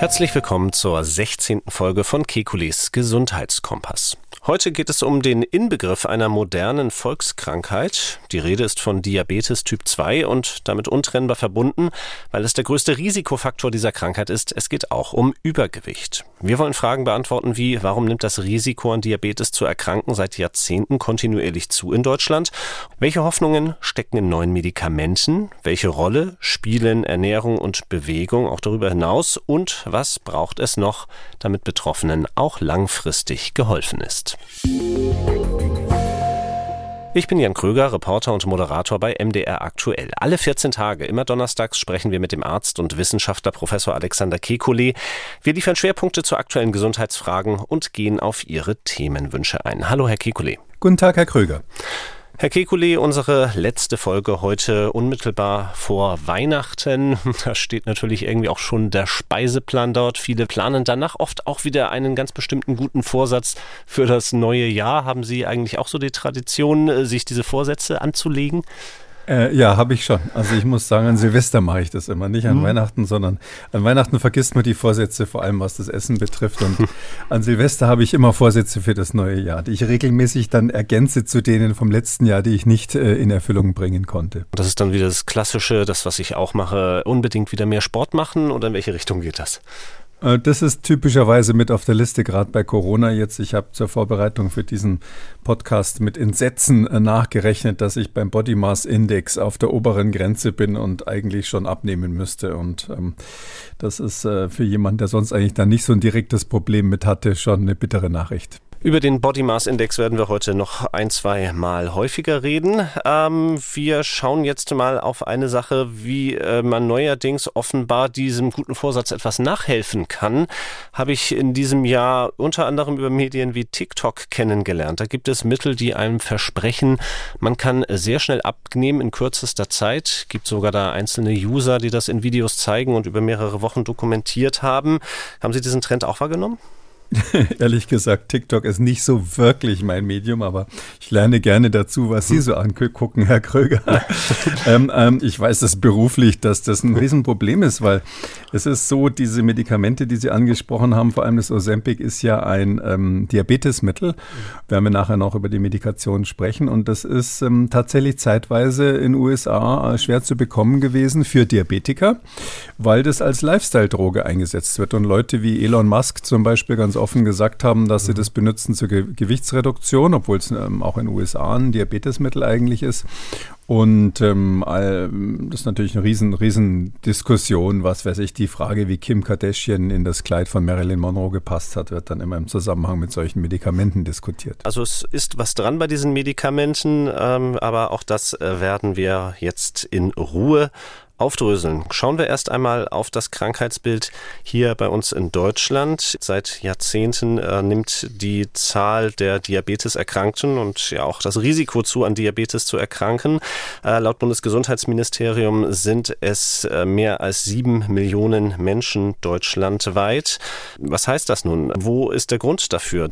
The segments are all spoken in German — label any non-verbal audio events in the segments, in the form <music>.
Herzlich willkommen zur 16. Folge von Kekules Gesundheitskompass. Heute geht es um den Inbegriff einer modernen Volkskrankheit. Die Rede ist von Diabetes Typ 2 und damit untrennbar verbunden, weil es der größte Risikofaktor dieser Krankheit ist. Es geht auch um Übergewicht. Wir wollen Fragen beantworten wie, warum nimmt das Risiko an Diabetes zu erkranken seit Jahrzehnten kontinuierlich zu in Deutschland? Welche Hoffnungen stecken in neuen Medikamenten? Welche Rolle spielen Ernährung und Bewegung auch darüber hinaus? Und was braucht es noch, damit Betroffenen auch langfristig geholfen ist? Ich bin Jan Kröger, Reporter und Moderator bei MDR Aktuell. Alle 14 Tage, immer donnerstags, sprechen wir mit dem Arzt und Wissenschaftler Professor Alexander Kekulé. Wir liefern Schwerpunkte zu aktuellen Gesundheitsfragen und gehen auf Ihre Themenwünsche ein. Hallo, Herr Kekulé. Guten Tag, Herr Kröger. Herr Kekulé, unsere letzte Folge heute unmittelbar vor Weihnachten. <laughs> Da steht natürlich irgendwie auch schon der Speiseplan dort. Viele planen danach oft auch wieder einen ganz bestimmten guten Vorsatz für das neue Jahr. Haben Sie eigentlich auch so die Tradition, sich diese Vorsätze anzulegen? Äh, ja, habe ich schon. Also ich muss sagen, an Silvester mache ich das immer. Nicht an mhm. Weihnachten, sondern an Weihnachten vergisst man die Vorsätze, vor allem was das Essen betrifft. Und <laughs> an Silvester habe ich immer Vorsätze für das neue Jahr, die ich regelmäßig dann ergänze zu denen vom letzten Jahr, die ich nicht äh, in Erfüllung bringen konnte. Das ist dann wieder das Klassische, das, was ich auch mache, unbedingt wieder mehr Sport machen oder in welche Richtung geht das? Äh, das ist typischerweise mit auf der Liste, gerade bei Corona jetzt. Ich habe zur Vorbereitung für diesen Podcast mit Entsetzen äh, nachgerechnet, dass ich beim Body Mass Index auf der oberen Grenze bin und eigentlich schon abnehmen müsste. Und ähm, das ist äh, für jemanden, der sonst eigentlich da nicht so ein direktes Problem mit hatte, schon eine bittere Nachricht. Über den Body Mass Index werden wir heute noch ein, zwei Mal häufiger reden. Ähm, wir schauen jetzt mal auf eine Sache, wie äh, man neuerdings offenbar diesem guten Vorsatz etwas nachhelfen kann. Habe ich in diesem Jahr unter anderem über Medien wie TikTok kennengelernt. Da gibt es Mittel, die einem versprechen, man kann sehr schnell abnehmen in kürzester Zeit. Gibt sogar da einzelne User, die das in Videos zeigen und über mehrere Wochen dokumentiert haben. Haben Sie diesen Trend auch wahrgenommen? <laughs> Ehrlich gesagt, TikTok ist nicht so wirklich mein Medium, aber ich lerne gerne dazu, was Sie so angucken, Herr Kröger. <laughs> ähm, ähm, ich weiß das beruflich, dass das ein Riesenproblem ist, weil es ist so, diese Medikamente, die Sie angesprochen haben, vor allem das Ozempic, ist ja ein ähm, Diabetesmittel. Werden wir nachher noch über die Medikation sprechen. Und das ist ähm, tatsächlich zeitweise in den USA äh, schwer zu bekommen gewesen für Diabetiker, weil das als Lifestyle-Droge eingesetzt wird. Und Leute wie Elon Musk zum Beispiel ganz offen gesagt haben, dass sie mhm. das benutzen zur Ge Gewichtsreduktion, obwohl es ähm, auch in den USA ein Diabetesmittel eigentlich ist. Und ähm, das ist natürlich eine riesen, riesen Diskussion, was weiß ich, die Frage, wie Kim Kardashian in das Kleid von Marilyn Monroe gepasst hat, wird dann immer im Zusammenhang mit solchen Medikamenten diskutiert. Also es ist was dran bei diesen Medikamenten, ähm, aber auch das äh, werden wir jetzt in Ruhe aufdröseln. Schauen wir erst einmal auf das Krankheitsbild hier bei uns in Deutschland. Seit Jahrzehnten äh, nimmt die Zahl der Diabeteserkrankten und ja auch das Risiko zu, an Diabetes zu erkranken. Äh, laut Bundesgesundheitsministerium sind es äh, mehr als sieben Millionen Menschen deutschlandweit. Was heißt das nun? Wo ist der Grund dafür?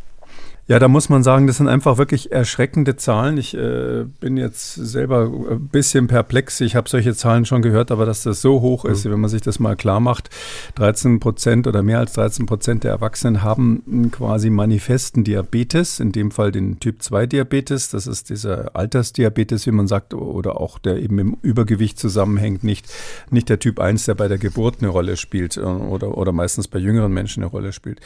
Ja, da muss man sagen, das sind einfach wirklich erschreckende Zahlen. Ich äh, bin jetzt selber ein bisschen perplex. Ich habe solche Zahlen schon gehört, aber dass das so hoch ist, mhm. wenn man sich das mal klar macht, 13 Prozent oder mehr als 13 Prozent der Erwachsenen haben quasi manifesten Diabetes, in dem Fall den Typ 2 Diabetes. Das ist dieser Altersdiabetes, wie man sagt, oder auch der eben im Übergewicht zusammenhängt, nicht, nicht der Typ 1, der bei der Geburt eine Rolle spielt äh, oder, oder meistens bei jüngeren Menschen eine Rolle spielt.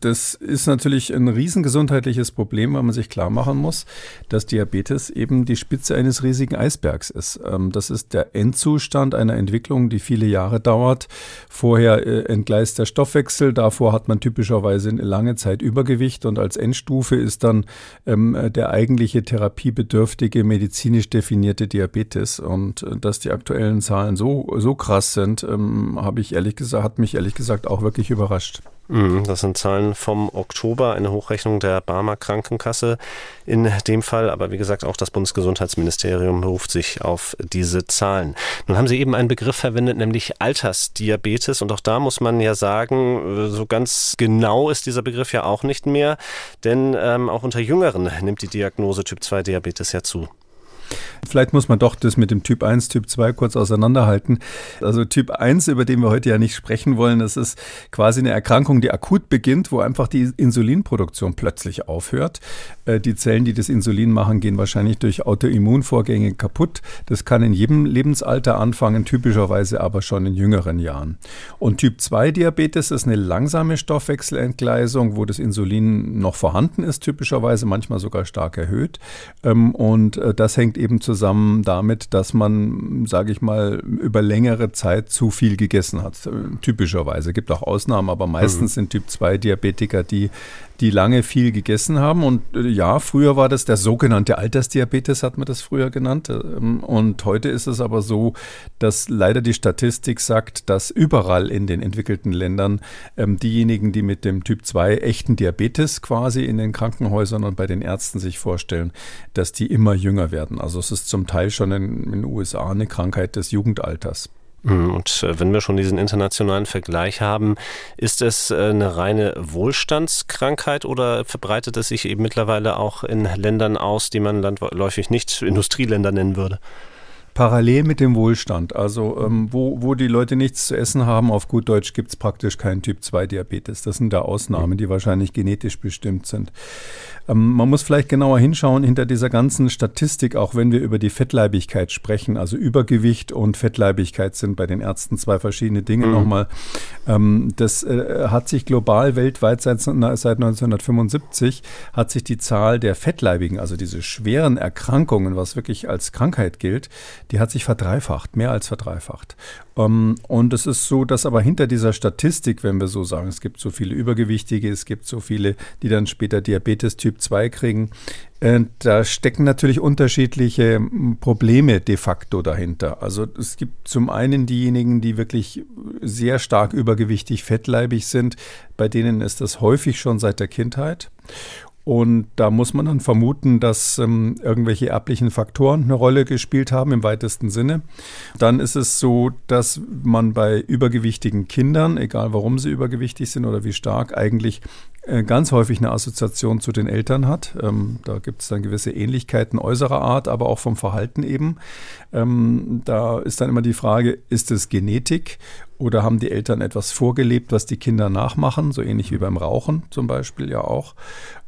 Das ist natürlich ein riesengesundheitliches Problem, weil man sich klar machen muss, dass Diabetes eben die Spitze eines riesigen Eisbergs ist. Ähm, das ist der Endzustand einer Entwicklung, die viele Jahre dauert. Vorher äh, entgleist der Stoffwechsel, davor hat man typischerweise eine lange Zeit Übergewicht und als Endstufe ist dann ähm, der eigentliche therapiebedürftige, medizinisch definierte Diabetes. Und äh, dass die aktuellen Zahlen so, so krass sind, ähm, habe ich ehrlich gesagt, hat mich ehrlich gesagt auch wirklich überrascht. Mhm, das sind Zahlen vom Oktober, eine Hochrechnung der Barmer Krankenkasse in dem Fall. Aber wie gesagt, auch das Bundesgesundheitsministerium beruft sich auf diese Zahlen. Nun haben Sie eben einen Begriff verwendet, nämlich Altersdiabetes. Und auch da muss man ja sagen, so ganz genau ist dieser Begriff ja auch nicht mehr. Denn ähm, auch unter Jüngeren nimmt die Diagnose Typ 2 Diabetes ja zu. Vielleicht muss man doch das mit dem Typ 1, Typ 2 kurz auseinanderhalten. Also Typ 1, über den wir heute ja nicht sprechen wollen, das ist quasi eine Erkrankung, die akut beginnt, wo einfach die Insulinproduktion plötzlich aufhört. Äh, die Zellen, die das Insulin machen, gehen wahrscheinlich durch Autoimmunvorgänge kaputt. Das kann in jedem Lebensalter anfangen, typischerweise aber schon in jüngeren Jahren. Und Typ 2 Diabetes ist eine langsame Stoffwechselentgleisung, wo das Insulin noch vorhanden ist, typischerweise manchmal sogar stark erhöht. Ähm, und äh, das hängt eben zusammen damit, dass man, sage ich mal, über längere Zeit zu viel gegessen hat. Typischerweise. Es gibt auch Ausnahmen, aber meistens mhm. sind Typ 2 Diabetiker die, die lange viel gegessen haben. Und äh, ja, früher war das der sogenannte Altersdiabetes, hat man das früher genannt. Ähm, und heute ist es aber so, dass leider die Statistik sagt, dass überall in den entwickelten Ländern ähm, diejenigen, die mit dem Typ 2 echten Diabetes quasi in den Krankenhäusern und bei den Ärzten sich vorstellen, dass die immer jünger werden. Also es ist zum Teil schon in, in den USA eine Krankheit des Jugendalters. Mhm, und äh, wenn wir schon diesen internationalen Vergleich haben, ist es äh, eine reine Wohlstandskrankheit oder verbreitet es sich eben mittlerweile auch in Ländern aus, die man landläufig nicht Industrieländer nennen würde? Parallel mit dem Wohlstand. Also ähm, wo, wo die Leute nichts zu essen haben, auf gut Deutsch gibt es praktisch keinen Typ-2-Diabetes. Das sind da Ausnahmen, die wahrscheinlich genetisch bestimmt sind. Ähm, man muss vielleicht genauer hinschauen hinter dieser ganzen Statistik, auch wenn wir über die Fettleibigkeit sprechen. Also Übergewicht und Fettleibigkeit sind bei den Ärzten zwei verschiedene Dinge mhm. nochmal. Ähm, das äh, hat sich global weltweit seit, seit 1975 hat sich die Zahl der Fettleibigen, also diese schweren Erkrankungen, was wirklich als Krankheit gilt, die hat sich verdreifacht, mehr als verdreifacht. Ähm, und es ist so, dass aber hinter dieser Statistik, wenn wir so sagen, es gibt so viele Übergewichtige, es gibt so viele, die dann später Diabetes Typ 2 kriegen, äh, da stecken natürlich unterschiedliche Probleme de facto dahinter. Also es gibt zum einen diejenigen, die wirklich sehr stark übergewichtig, fettleibig sind, bei denen ist das häufig schon seit der Kindheit. Und da muss man dann vermuten, dass ähm, irgendwelche erblichen Faktoren eine Rolle gespielt haben im weitesten Sinne. Dann ist es so, dass man bei übergewichtigen Kindern, egal warum sie übergewichtig sind oder wie stark, eigentlich äh, ganz häufig eine Assoziation zu den Eltern hat. Ähm, da gibt es dann gewisse Ähnlichkeiten äußerer Art, aber auch vom Verhalten eben. Ähm, da ist dann immer die Frage, ist es Genetik oder haben die Eltern etwas vorgelebt, was die Kinder nachmachen, so ähnlich wie beim Rauchen zum Beispiel ja auch.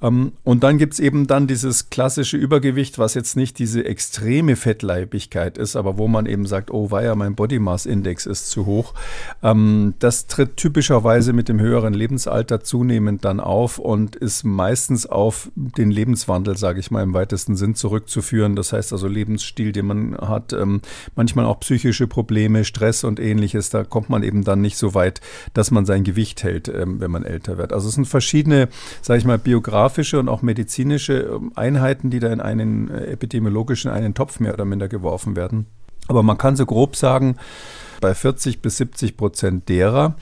Ähm, und dann gibt es eben dann dieses klassische Übergewicht, was jetzt nicht diese extreme Fettleibigkeit ist, aber wo man eben sagt, oh weia, mein Body Mass Index ist zu hoch. Ähm, das tritt typischerweise mit dem höheren Lebensalter zunehmend dann auf und ist meistens auf den Lebenswandel, sage ich mal im weitesten Sinn, zurückzuführen. Das heißt also Lebensstil, den man hat, ähm, manchmal auch psychische Probleme, Stress und ähnliches. Da kommt man eben dann nicht so weit, dass man sein Gewicht hält, ähm, wenn man älter wird. Also es sind verschiedene, sage ich mal, biografische und auch medizinische ähm, Einheiten, die da in einen äh, epidemiologischen einen Topf mehr oder minder geworfen werden. Aber man kann so grob sagen, bei 40 bis 70 Prozent derer,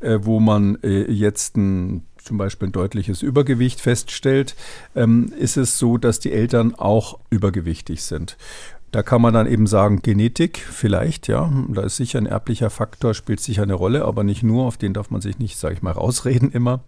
äh, wo man äh, jetzt ein zum Beispiel ein deutliches Übergewicht feststellt, ähm, ist es so, dass die Eltern auch übergewichtig sind. Da kann man dann eben sagen, Genetik vielleicht, ja. Da ist sicher ein erblicher Faktor, spielt sicher eine Rolle, aber nicht nur, auf den darf man sich nicht, sage ich mal, <laughs> rausreden immer.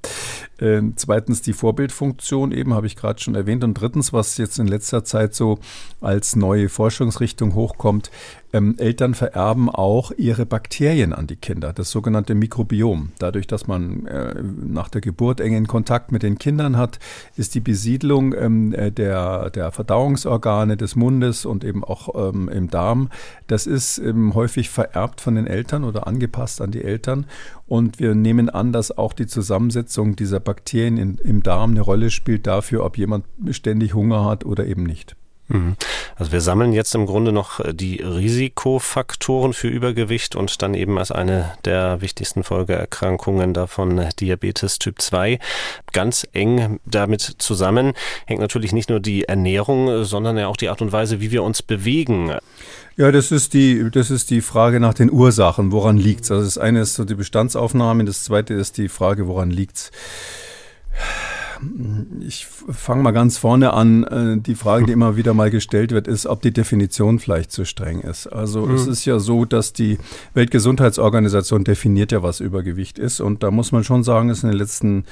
Äh, zweitens die Vorbildfunktion, eben habe ich gerade schon erwähnt. Und drittens, was jetzt in letzter Zeit so als neue Forschungsrichtung hochkommt, ähm, Eltern vererben auch ihre Bakterien an die Kinder, das sogenannte Mikrobiom. Dadurch, dass man äh, nach der Geburt engen Kontakt mit den Kindern hat, ist die Besiedlung ähm, äh, der, der Verdauungsorgane des Mundes und eben auch ähm, im Darm, das ist ähm, häufig vererbt von den Eltern oder angepasst an die Eltern. Und wir nehmen an, dass auch die Zusammensetzung dieser Bakterien in, im Darm eine Rolle spielt dafür, ob jemand ständig Hunger hat oder eben nicht. Mhm. Also wir sammeln jetzt im Grunde noch äh, die Risikofaktoren für Übergewicht und dann eben als eine der wichtigsten Folgeerkrankungen davon äh, Diabetes Typ 2. Ganz eng damit zusammen hängt natürlich nicht nur die Ernährung, sondern ja auch die Art und Weise, wie wir uns bewegen. Ja, das ist die, das ist die Frage nach den Ursachen. Woran liegt's? Also das eine ist so die Bestandsaufnahme, das zweite ist die Frage, woran liegt's? Ich fange mal ganz vorne an. Äh, die Frage, die <laughs> immer wieder mal gestellt wird, ist, ob die Definition vielleicht zu streng ist. Also mhm. es ist ja so, dass die Weltgesundheitsorganisation definiert ja, was Übergewicht ist. Und da muss man schon sagen, ist in der letzten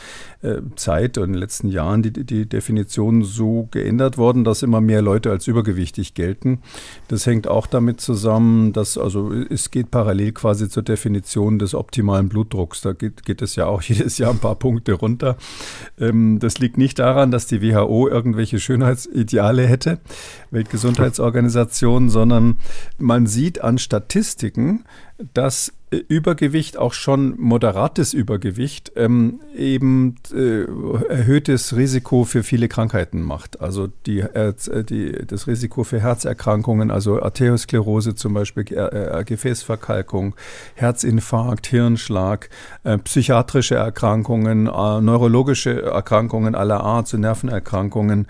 äh, Zeit und in den letzten Jahren die, die Definition so geändert worden, dass immer mehr Leute als übergewichtig gelten. Das hängt auch damit zusammen, dass also es geht parallel quasi zur Definition des optimalen Blutdrucks. Da geht, geht es ja auch <laughs> jedes Jahr ein paar Punkte runter. Ähm, das liegt nicht daran, dass die WHO irgendwelche Schönheitsideale hätte, Weltgesundheitsorganisation, sondern man sieht an Statistiken, dass Übergewicht, auch schon moderates Übergewicht, ähm, eben äh, erhöhtes Risiko für viele Krankheiten macht. Also die, äh, die, das Risiko für Herzerkrankungen, also Arteriosklerose zum Beispiel, äh, äh Gefäßverkalkung, Herzinfarkt, Hirnschlag, äh, psychiatrische Erkrankungen, äh, neurologische Erkrankungen aller Art, so Nervenerkrankungen,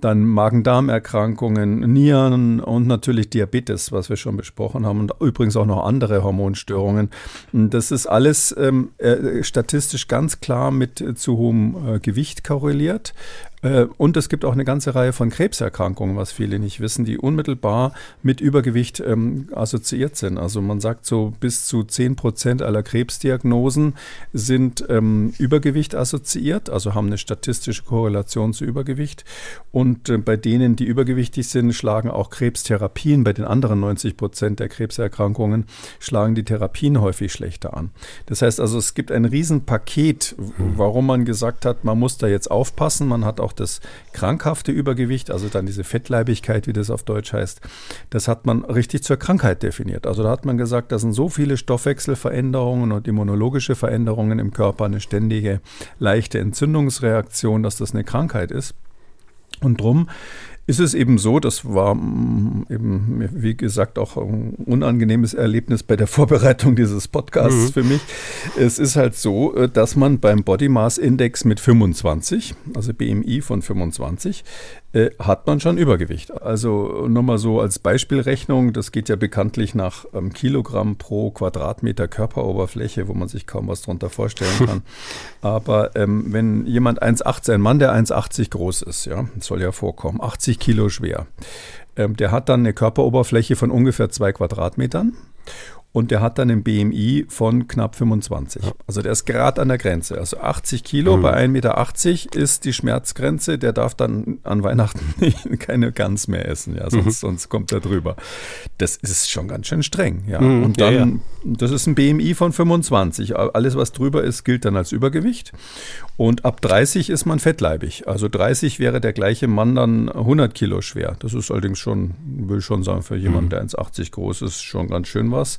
dann Magen-Darm-Erkrankungen, Nieren und natürlich Diabetes, was wir schon besprochen haben und übrigens auch noch andere Hormonstörungen. Das ist alles ähm, äh, statistisch ganz klar mit äh, zu hohem äh, Gewicht korreliert. Äh, und es gibt auch eine ganze Reihe von Krebserkrankungen, was viele nicht wissen, die unmittelbar mit Übergewicht ähm, assoziiert sind. Also man sagt so, bis zu 10 Prozent aller Krebsdiagnosen sind ähm, Übergewicht assoziiert, also haben eine statistische Korrelation zu Übergewicht. Und äh, bei denen, die übergewichtig sind, schlagen auch Krebstherapien, bei den anderen 90 Prozent der Krebserkrankungen, schlagen die Therapien häufig schlechter an. Das heißt also, es gibt ein Riesenpaket, warum man gesagt hat, man muss da jetzt aufpassen. Man hat auch auch das krankhafte Übergewicht, also dann diese Fettleibigkeit, wie das auf Deutsch heißt, das hat man richtig zur Krankheit definiert. Also da hat man gesagt, da sind so viele Stoffwechselveränderungen und immunologische Veränderungen im Körper, eine ständige leichte Entzündungsreaktion, dass das eine Krankheit ist. Und drum ist es eben so, das war mm, eben, wie gesagt, auch ein unangenehmes Erlebnis bei der <laughs> Vorbereitung dieses Podcasts mhm. für mich. Es ist halt so, äh, dass man beim Body Mass Index mit 25, also BMI von 25, äh, hat man schon Übergewicht. Also nur mal so als Beispielrechnung, das geht ja bekanntlich nach ähm, Kilogramm pro Quadratmeter Körperoberfläche, wo man sich kaum was darunter vorstellen <laughs> kann. Aber ähm, wenn jemand 1,80, ein Mann, der 1,80 groß ist, ja, soll ja vorkommen, 80 Kilo schwer, ähm, der hat dann eine Körperoberfläche von ungefähr zwei Quadratmetern und der hat dann ein BMI von knapp 25. Also der ist gerade an der Grenze. Also 80 Kilo mhm. bei 1,80 Meter ist die Schmerzgrenze. Der darf dann an Weihnachten <laughs> keine Gans mehr essen, ja, sonst, mhm. sonst kommt er drüber. Das ist schon ganz schön streng, ja. Mhm, und dann, ja, ja. das ist ein BMI von 25. Alles, was drüber ist, gilt dann als Übergewicht. Und ab 30 ist man fettleibig. Also 30 wäre der gleiche Mann dann 100 Kilo schwer. Das ist allerdings schon, will schon sagen, für jemanden, mhm. der 1,80 groß ist, schon ganz schön was.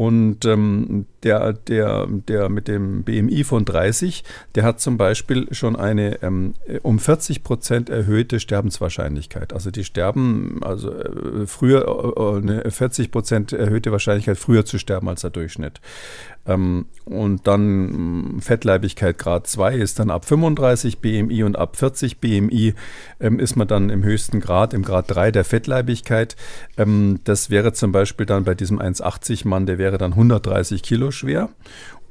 Und ähm, der, der, der mit dem BMI von 30, der hat zum Beispiel schon eine ähm, um 40 Prozent erhöhte Sterbenswahrscheinlichkeit. Also die sterben, also äh, früher äh, eine 40 Prozent erhöhte Wahrscheinlichkeit, früher zu sterben als der Durchschnitt. Ähm, und dann mm, Fettleibigkeit Grad 2 ist dann ab 35 BMI und ab 40 BMI ähm, ist man dann im höchsten Grad, im Grad 3 der Fettleibigkeit. Ähm, das wäre zum Beispiel dann bei diesem 1,80 Mann, der wäre dann 130 Kilo schwer.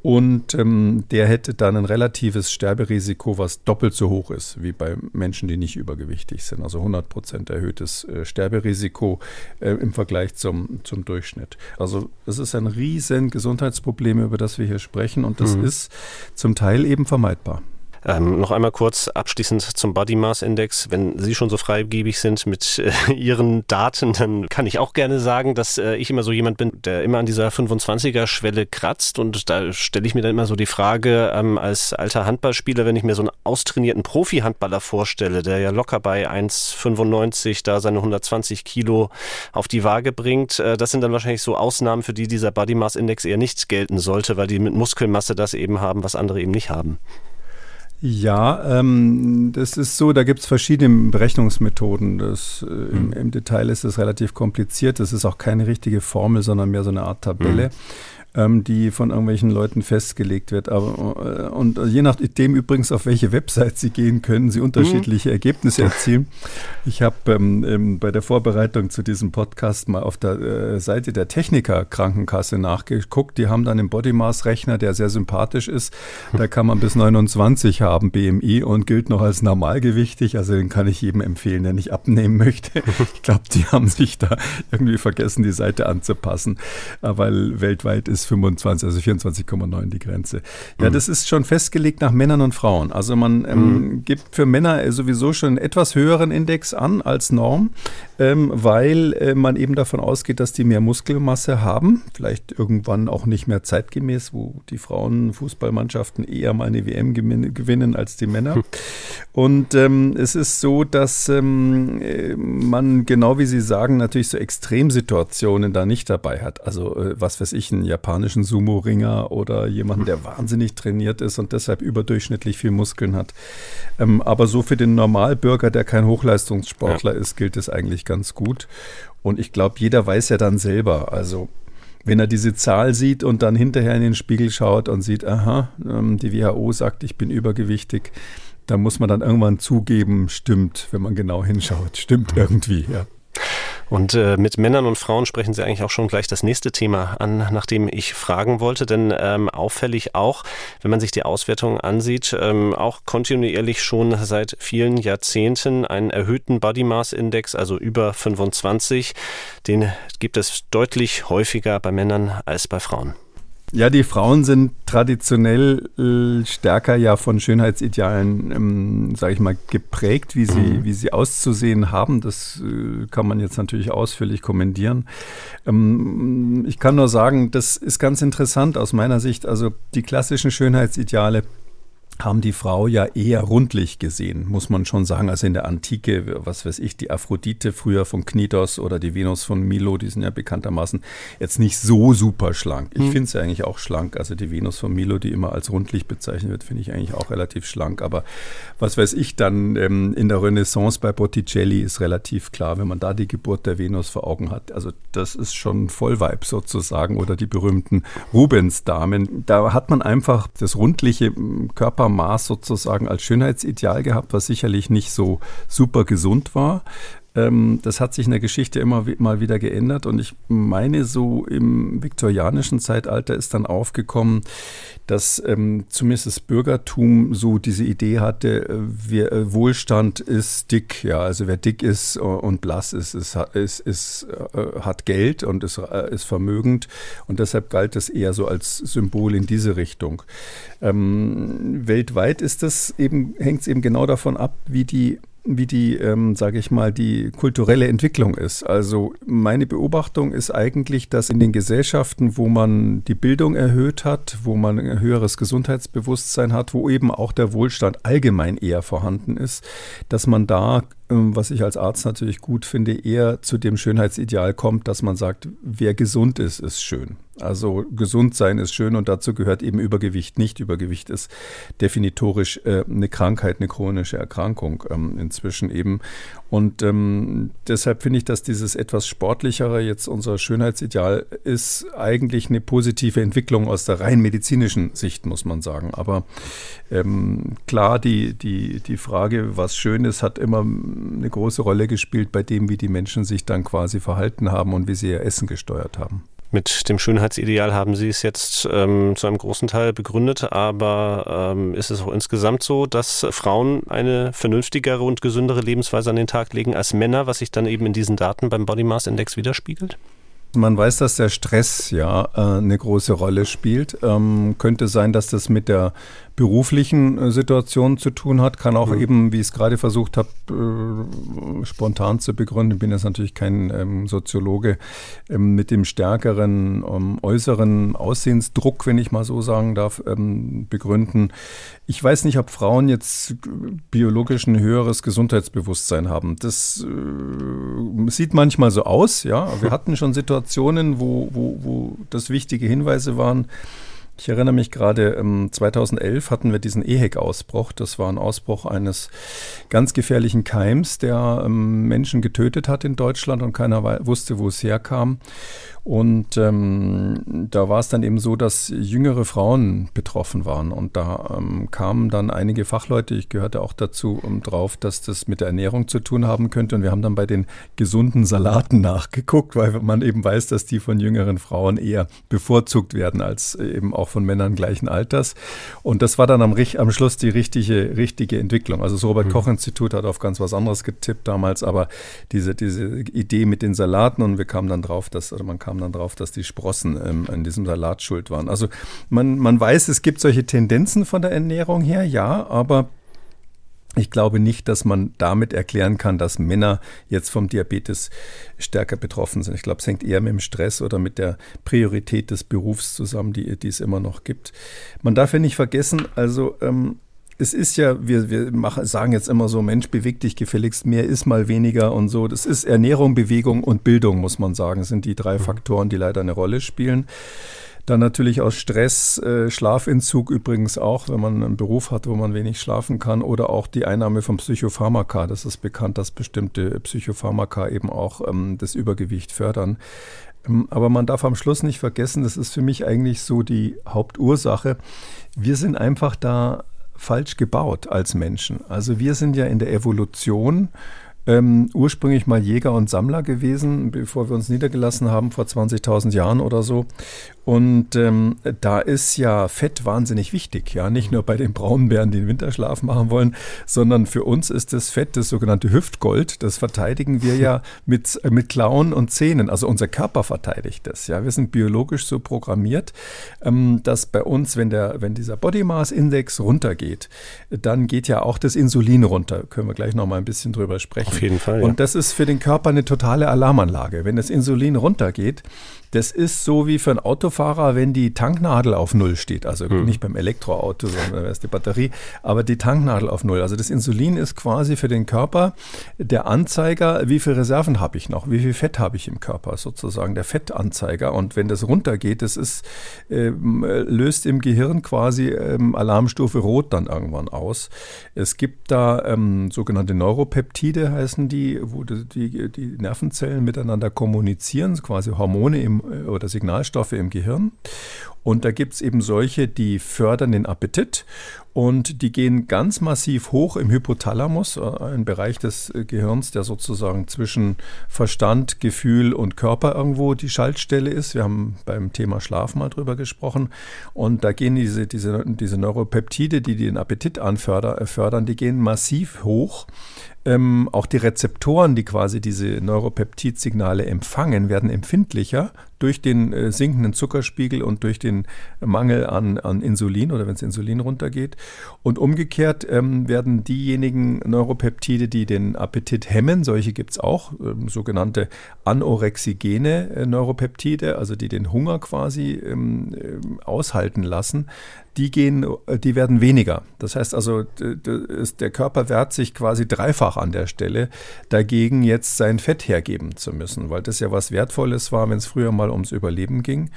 Und ähm, der hätte dann ein relatives Sterberisiko, was doppelt so hoch ist wie bei Menschen, die nicht übergewichtig sind. Also 100 Prozent erhöhtes äh, Sterberisiko äh, im Vergleich zum, zum Durchschnitt. Also es ist ein riesen Gesundheitsproblem, über das wir hier sprechen. Und das mhm. ist zum Teil eben vermeidbar. Ähm, noch einmal kurz abschließend zum Body Mass Index. Wenn Sie schon so freigebig sind mit äh, <laughs> Ihren Daten, dann kann ich auch gerne sagen, dass äh, ich immer so jemand bin, der immer an dieser 25er Schwelle kratzt. Und da stelle ich mir dann immer so die Frage, ähm, als alter Handballspieler, wenn ich mir so einen austrainierten Profi-Handballer vorstelle, der ja locker bei 1,95 da seine 120 Kilo auf die Waage bringt, äh, das sind dann wahrscheinlich so Ausnahmen, für die dieser Body Mass Index eher nicht gelten sollte, weil die mit Muskelmasse das eben haben, was andere eben nicht haben. Ja, ähm, das ist so, da gibt es verschiedene Berechnungsmethoden. Das, äh, im, mhm. im, Detail ist es relativ kompliziert. Das ist auch keine richtige Formel, sondern mehr so eine Art Tabelle. Mhm. Ähm, die von irgendwelchen Leuten festgelegt wird. Aber, äh, und je nachdem übrigens, auf welche Website Sie gehen, können Sie unterschiedliche mhm. Ergebnisse erzielen. Ich habe ähm, ähm, bei der Vorbereitung zu diesem Podcast mal auf der äh, Seite der Techniker Krankenkasse nachgeguckt. Die haben dann einen Bodymass-Rechner, der sehr sympathisch ist. Da kann man bis 29 haben BMI und gilt noch als normalgewichtig. Also den kann ich jedem empfehlen, der nicht abnehmen möchte. Ich glaube, die haben sich da irgendwie vergessen, die Seite anzupassen, äh, weil weltweit ist 25, also 24,9 die Grenze. Ja, mhm. das ist schon festgelegt nach Männern und Frauen. Also man ähm, mhm. gibt für Männer sowieso schon einen etwas höheren Index an als Norm, ähm, weil äh, man eben davon ausgeht, dass die mehr Muskelmasse haben. Vielleicht irgendwann auch nicht mehr zeitgemäß, wo die Frauenfußballmannschaften eher mal eine WM gewinnen als die Männer. Hm. Und ähm, es ist so, dass ähm, äh, man, genau wie Sie sagen, natürlich so Extremsituationen da nicht dabei hat. Also äh, was weiß ich, einen japanischen Sumo-Ringer oder jemanden, der wahnsinnig trainiert ist und deshalb überdurchschnittlich viel Muskeln hat. Ähm, aber so für den Normalbürger, der kein Hochleistungssportler ja. ist, gilt es eigentlich ganz gut. Und ich glaube, jeder weiß ja dann selber, also wenn er diese Zahl sieht und dann hinterher in den Spiegel schaut und sieht, aha, ähm, die WHO sagt, ich bin übergewichtig, da muss man dann irgendwann zugeben, stimmt, wenn man genau hinschaut, stimmt irgendwie, ja. Und äh, mit Männern und Frauen sprechen Sie eigentlich auch schon gleich das nächste Thema an, nach dem ich fragen wollte. Denn ähm, auffällig auch, wenn man sich die Auswertung ansieht, ähm, auch kontinuierlich schon seit vielen Jahrzehnten einen erhöhten Body Mass Index, also über 25. Den gibt es deutlich häufiger bei Männern als bei Frauen. Ja, die Frauen sind traditionell äh, stärker ja von Schönheitsidealen, ähm, sage ich mal, geprägt, wie sie, mhm. wie sie auszusehen haben. Das äh, kann man jetzt natürlich ausführlich kommentieren. Ähm, ich kann nur sagen, das ist ganz interessant aus meiner Sicht. Also die klassischen Schönheitsideale haben die Frau ja eher rundlich gesehen, muss man schon sagen. Also in der Antike, was weiß ich, die Aphrodite früher von Knidos oder die Venus von Milo, die sind ja bekanntermaßen jetzt nicht so super schlank. Ich hm. finde sie eigentlich auch schlank. Also die Venus von Milo, die immer als rundlich bezeichnet wird, finde ich eigentlich auch relativ schlank. Aber was weiß ich dann ähm, in der Renaissance bei Botticelli ist relativ klar, wenn man da die Geburt der Venus vor Augen hat. Also das ist schon Vollweib sozusagen oder die berühmten Rubens-Damen. Da hat man einfach das rundliche Körper Maß sozusagen als Schönheitsideal gehabt, was sicherlich nicht so super gesund war. Ähm, das hat sich in der Geschichte immer mal wieder geändert und ich meine, so im viktorianischen Zeitalter ist dann aufgekommen, dass ähm, zumindest das Bürgertum so diese Idee hatte, äh, wir, äh, Wohlstand ist dick, ja, also wer dick ist und blass ist, ist, ist, ist äh, hat Geld und ist, äh, ist vermögend und deshalb galt das eher so als Symbol in diese Richtung. Ähm, weltweit ist das eben, hängt es eben genau davon ab, wie die wie die, ähm, sage ich mal, die kulturelle Entwicklung ist. Also meine Beobachtung ist eigentlich, dass in den Gesellschaften, wo man die Bildung erhöht hat, wo man ein höheres Gesundheitsbewusstsein hat, wo eben auch der Wohlstand allgemein eher vorhanden ist, dass man da ähm, was ich als Arzt natürlich gut finde, eher zu dem Schönheitsideal kommt, dass man sagt, wer gesund ist, ist schön. Also gesund sein ist schön und dazu gehört eben Übergewicht nicht. Übergewicht ist definitorisch äh, eine Krankheit, eine chronische Erkrankung ähm, inzwischen eben. Und ähm, deshalb finde ich, dass dieses etwas sportlichere jetzt unser Schönheitsideal ist eigentlich eine positive Entwicklung aus der rein medizinischen Sicht, muss man sagen. Aber ähm, klar, die, die, die Frage, was schön ist, hat immer eine große Rolle gespielt bei dem, wie die Menschen sich dann quasi verhalten haben und wie sie ihr Essen gesteuert haben. Mit dem Schönheitsideal haben Sie es jetzt ähm, zu einem großen Teil begründet, aber ähm, ist es auch insgesamt so, dass Frauen eine vernünftigere und gesündere Lebensweise an den Tag legen als Männer, was sich dann eben in diesen Daten beim Body Mass Index widerspiegelt? Man weiß, dass der Stress ja äh, eine große Rolle spielt. Ähm, könnte sein, dass das mit der beruflichen äh, Situation zu tun hat, kann auch mhm. eben, wie ich es gerade versucht habe, äh, spontan zu begründen, ich bin jetzt natürlich kein ähm, Soziologe, ähm, mit dem stärkeren ähm, äußeren Aussehensdruck, wenn ich mal so sagen darf, ähm, begründen. Ich weiß nicht, ob Frauen jetzt biologisch ein höheres Gesundheitsbewusstsein haben. Das äh, sieht manchmal so aus, ja. Wir <laughs> hatten schon Situationen, wo, wo, wo das wichtige Hinweise waren, ich erinnere mich gerade, 2011 ähm, hatten wir diesen EHEC-Ausbruch. Das war ein Ausbruch eines ganz gefährlichen Keims, der ähm, Menschen getötet hat in Deutschland und keiner wusste, wo es herkam. Und ähm, da war es dann eben so, dass jüngere Frauen betroffen waren. Und da ähm, kamen dann einige Fachleute, ich gehörte auch dazu, um drauf, dass das mit der Ernährung zu tun haben könnte. Und wir haben dann bei den gesunden Salaten nachgeguckt, weil man eben weiß, dass die von jüngeren Frauen eher bevorzugt werden als eben auch von Männern gleichen Alters. Und das war dann am, am Schluss die richtige, richtige Entwicklung. Also das Robert-Koch-Institut hat auf ganz was anderes getippt damals, aber diese, diese Idee mit den Salaten und wir kamen dann drauf, dass, oder man kam dann drauf, dass die Sprossen ähm, in diesem Salat schuld waren. Also man, man weiß, es gibt solche Tendenzen von der Ernährung her, ja, aber ich glaube nicht, dass man damit erklären kann, dass Männer jetzt vom Diabetes stärker betroffen sind. Ich glaube, es hängt eher mit dem Stress oder mit der Priorität des Berufs zusammen, die, die es immer noch gibt. Man darf ja nicht vergessen, also ähm, es ist ja, wir, wir machen, sagen jetzt immer so, Mensch, beweg dich gefälligst, mehr ist mal weniger und so. Das ist Ernährung, Bewegung und Bildung, muss man sagen, das sind die drei mhm. Faktoren, die leider eine Rolle spielen. Dann natürlich aus Stress, äh, Schlafentzug übrigens auch, wenn man einen Beruf hat, wo man wenig schlafen kann, oder auch die Einnahme von Psychopharmaka. Das ist bekannt, dass bestimmte Psychopharmaka eben auch ähm, das Übergewicht fördern. Ähm, aber man darf am Schluss nicht vergessen, das ist für mich eigentlich so die Hauptursache. Wir sind einfach da falsch gebaut als Menschen. Also wir sind ja in der Evolution ähm, ursprünglich mal Jäger und Sammler gewesen, bevor wir uns niedergelassen haben vor 20.000 Jahren oder so. Und ähm, da ist ja Fett wahnsinnig wichtig, ja, nicht nur bei den Braunbären, die den Winterschlaf machen wollen, sondern für uns ist das Fett das sogenannte Hüftgold. Das verteidigen wir ja <laughs> mit, mit Klauen und Zähnen. Also unser Körper verteidigt das. Ja, wir sind biologisch so programmiert, ähm, dass bei uns, wenn der, wenn dieser Body Mass Index runtergeht, dann geht ja auch das Insulin runter. Können wir gleich noch mal ein bisschen drüber sprechen. Auf jeden Fall. Ja. Und das ist für den Körper eine totale Alarmanlage. Wenn das Insulin runtergeht, das ist so wie für einen Autofahrer, wenn die Tanknadel auf Null steht. Also hm. nicht beim Elektroauto, sondern da ist die Batterie, aber die Tanknadel auf Null. Also das Insulin ist quasi für den Körper der Anzeiger, wie viel Reserven habe ich noch, wie viel Fett habe ich im Körper, sozusagen der Fettanzeiger. Und wenn das runtergeht, das ist, äh, löst im Gehirn quasi ähm, Alarmstufe Rot dann irgendwann aus. Es gibt da ähm, sogenannte Neuropeptide, heißen die, wo die, die, die Nervenzellen miteinander kommunizieren, quasi Hormone im äh, oder Signalstoffe im Gehirn. Und da gibt es eben solche, die fördern den Appetit und die gehen ganz massiv hoch im Hypothalamus, äh, ein Bereich des äh, Gehirns, der sozusagen zwischen Verstand, Gefühl und Körper irgendwo die Schaltstelle ist. Wir haben beim Thema Schlaf mal drüber gesprochen. Und da gehen diese, diese, diese Neuropeptide, die den Appetit anfördern, die gehen massiv hoch. Ähm, auch die Rezeptoren, die quasi diese Neuropeptidsignale empfangen, werden empfindlicher durch den äh, sinkenden Zuckerspiegel und durch den Mangel an, an Insulin oder wenn das Insulin runtergeht. Und umgekehrt ähm, werden diejenigen Neuropeptide, die den Appetit hemmen, solche gibt es auch, ähm, sogenannte anorexigene äh, Neuropeptide, also die den Hunger quasi ähm, äh, aushalten lassen, die gehen, äh, die werden weniger. Das heißt also, der Körper wehrt sich quasi dreifach an der Stelle dagegen, jetzt sein Fett hergeben zu müssen, weil das ja was Wertvolles war, wenn es früher mal ums Überleben ging.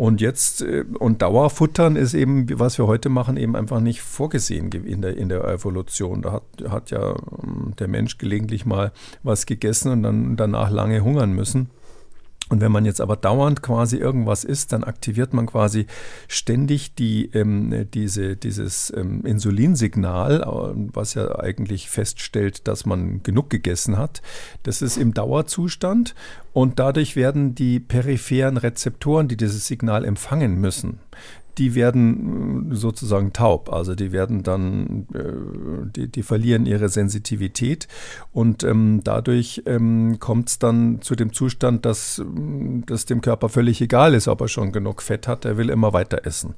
Und jetzt, äh, und Dauerfuttern ist eben, was wir heute machen, eben einfach nicht vorgesehen in der, in der Evolution. Da hat, hat ja ähm, der Mensch gelegentlich mal was gegessen und dann danach lange hungern müssen. Und wenn man jetzt aber dauernd quasi irgendwas isst, dann aktiviert man quasi ständig die, ähm, diese, dieses ähm, Insulinsignal, äh, was ja eigentlich feststellt, dass man genug gegessen hat. Das ist im Dauerzustand und dadurch werden die peripheren Rezeptoren, die dieses Signal empfangen müssen, die werden äh, sozusagen taub. Also die werden dann, äh, die, die verlieren ihre Sensitivität und ähm, dadurch ähm, kommt es dann zu dem Zustand, dass, dass dem Körper völlig egal ist, ob er schon genug Fett hat, er will immer weiter essen.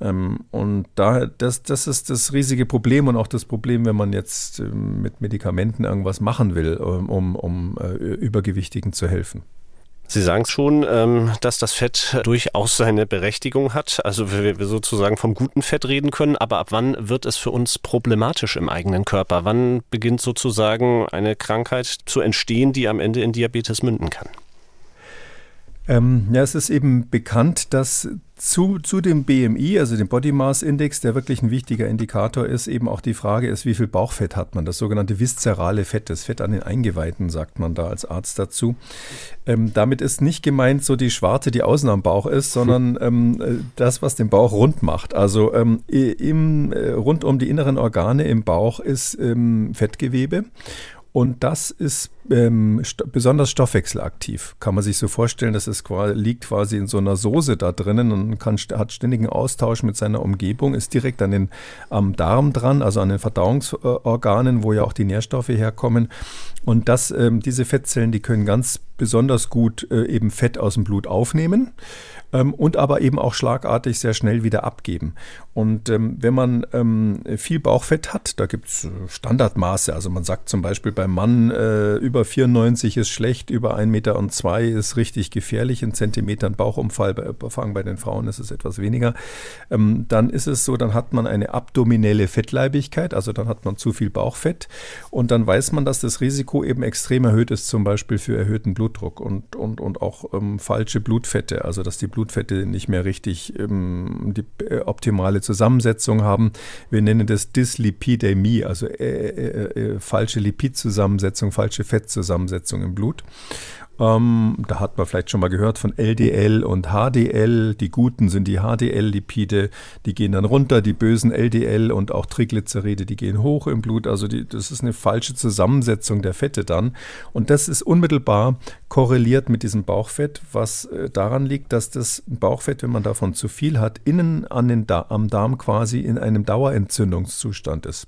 Ähm, und da, das, das ist das riesige Problem und auch das Problem, wenn man jetzt ähm, mit Medikamenten irgendwas machen will, um, um äh, Übergewichtigen zu helfen. Sie sagen schon, ähm, dass das Fett durchaus seine Berechtigung hat, also wir sozusagen vom guten Fett reden können, aber ab wann wird es für uns problematisch im eigenen Körper? Wann beginnt sozusagen eine Krankheit zu entstehen, die am Ende in Diabetes münden kann? Ähm, ja, es ist eben bekannt, dass zu, zu dem BMI, also dem Body Mass Index, der wirklich ein wichtiger Indikator ist, eben auch die Frage ist, wie viel Bauchfett hat man, das sogenannte viszerale Fett, das Fett an den Eingeweiden, sagt man da als Arzt dazu. Ähm, damit ist nicht gemeint so die Schwarte, die außen am Bauch ist, sondern <laughs> ähm, äh, das, was den Bauch rund macht. Also ähm, im, äh, rund um die inneren Organe im Bauch ist ähm, Fettgewebe und das ist ähm, st besonders stoffwechselaktiv. Kann man sich so vorstellen, dass es quasi, liegt quasi in so einer Soße da drinnen und kann, hat ständigen Austausch mit seiner Umgebung, ist direkt an den, am Darm dran, also an den Verdauungsorganen, wo ja auch die Nährstoffe herkommen. Und das, ähm, diese Fettzellen, die können ganz besonders gut äh, eben Fett aus dem Blut aufnehmen ähm, und aber eben auch schlagartig sehr schnell wieder abgeben. Und ähm, wenn man ähm, viel Bauchfett hat, da gibt es äh, Standardmaße. Also man sagt zum Beispiel beim Mann äh, über 94 ist schlecht, über 1,2 Meter und zwei ist richtig gefährlich, in Zentimetern Bauchumfall bei, bei den Frauen ist es etwas weniger. Ähm, dann ist es so, dann hat man eine abdominelle Fettleibigkeit, also dann hat man zu viel Bauchfett und dann weiß man, dass das Risiko eben extrem erhöht ist, zum Beispiel für erhöhten Blutdruck und, und, und auch ähm, falsche Blutfette, also dass die Blut Blutfette nicht mehr richtig ähm, die äh, optimale Zusammensetzung haben. Wir nennen das Dyslipidämie, also äh, äh, äh falsche Lipidzusammensetzung, falsche Fettzusammensetzung im Blut. Ähm, da hat man vielleicht schon mal gehört von LDL und HDL. Die guten sind die HDL-Lipide, die gehen dann runter, die bösen LDL und auch Triglyceride, die gehen hoch im Blut. Also die, das ist eine falsche Zusammensetzung der Fette dann. Und das ist unmittelbar korreliert mit diesem Bauchfett, was äh, daran liegt, dass das Bauchfett, wenn man davon zu viel hat, innen an den da am Darm quasi in einem Dauerentzündungszustand ist.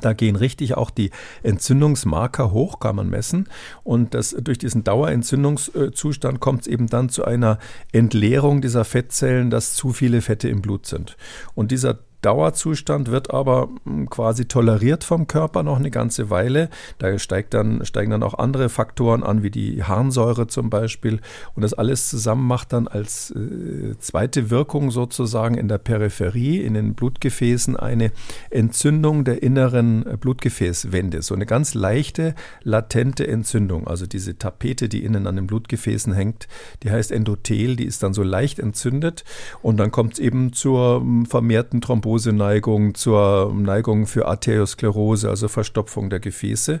Da gehen richtig auch die Entzündungsmarker hoch, kann man messen. Und das, durch diesen Dauerentzündungszustand kommt es eben dann zu einer Entleerung dieser Fettzellen, dass zu viele Fette im Blut sind. Und dieser Dauerzustand wird aber hm, quasi toleriert vom Körper noch eine ganze Weile. Da steigt dann, steigen dann auch andere Faktoren an, wie die Harnsäure zum Beispiel. Und das alles zusammen macht dann als äh, zweite Wirkung sozusagen in der Peripherie, in den Blutgefäßen, eine Entzündung der inneren Blutgefäßwände. So eine ganz leichte, latente Entzündung. Also diese Tapete, die innen an den Blutgefäßen hängt, die heißt Endothel, die ist dann so leicht entzündet. Und dann kommt es eben zur hm, vermehrten Thrombose Thromboseneigung, zur Neigung für Arteriosklerose, also Verstopfung der Gefäße.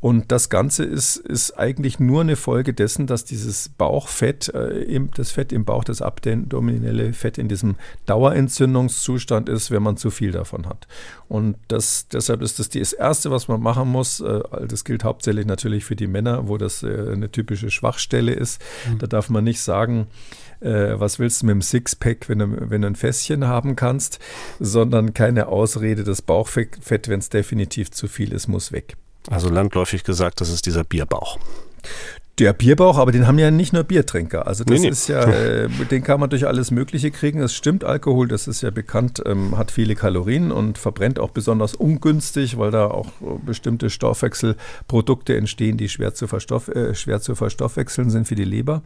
Und das Ganze ist, ist eigentlich nur eine Folge dessen, dass dieses Bauchfett, äh, das Fett im Bauch, das abdominelle Fett in diesem Dauerentzündungszustand ist, wenn man zu viel davon hat. Und das, deshalb ist das das Erste, was man machen muss. Äh, das gilt hauptsächlich natürlich für die Männer, wo das äh, eine typische Schwachstelle ist. Mhm. Da darf man nicht sagen, was willst du mit dem Sixpack, wenn du, wenn du ein Fässchen haben kannst, sondern keine Ausrede, das Bauchfett, wenn es definitiv zu viel ist, muss weg. Also landläufig gesagt, das ist dieser Bierbauch. Der Bierbauch, aber den haben ja nicht nur Biertrinker. Also das nee, nee. ist ja, äh, den kann man durch alles Mögliche kriegen. Das stimmt, Alkohol, das ist ja bekannt, ähm, hat viele Kalorien und verbrennt auch besonders ungünstig, weil da auch bestimmte Stoffwechselprodukte entstehen, die schwer zu, verstoff, äh, schwer zu verstoffwechseln sind für die Leber.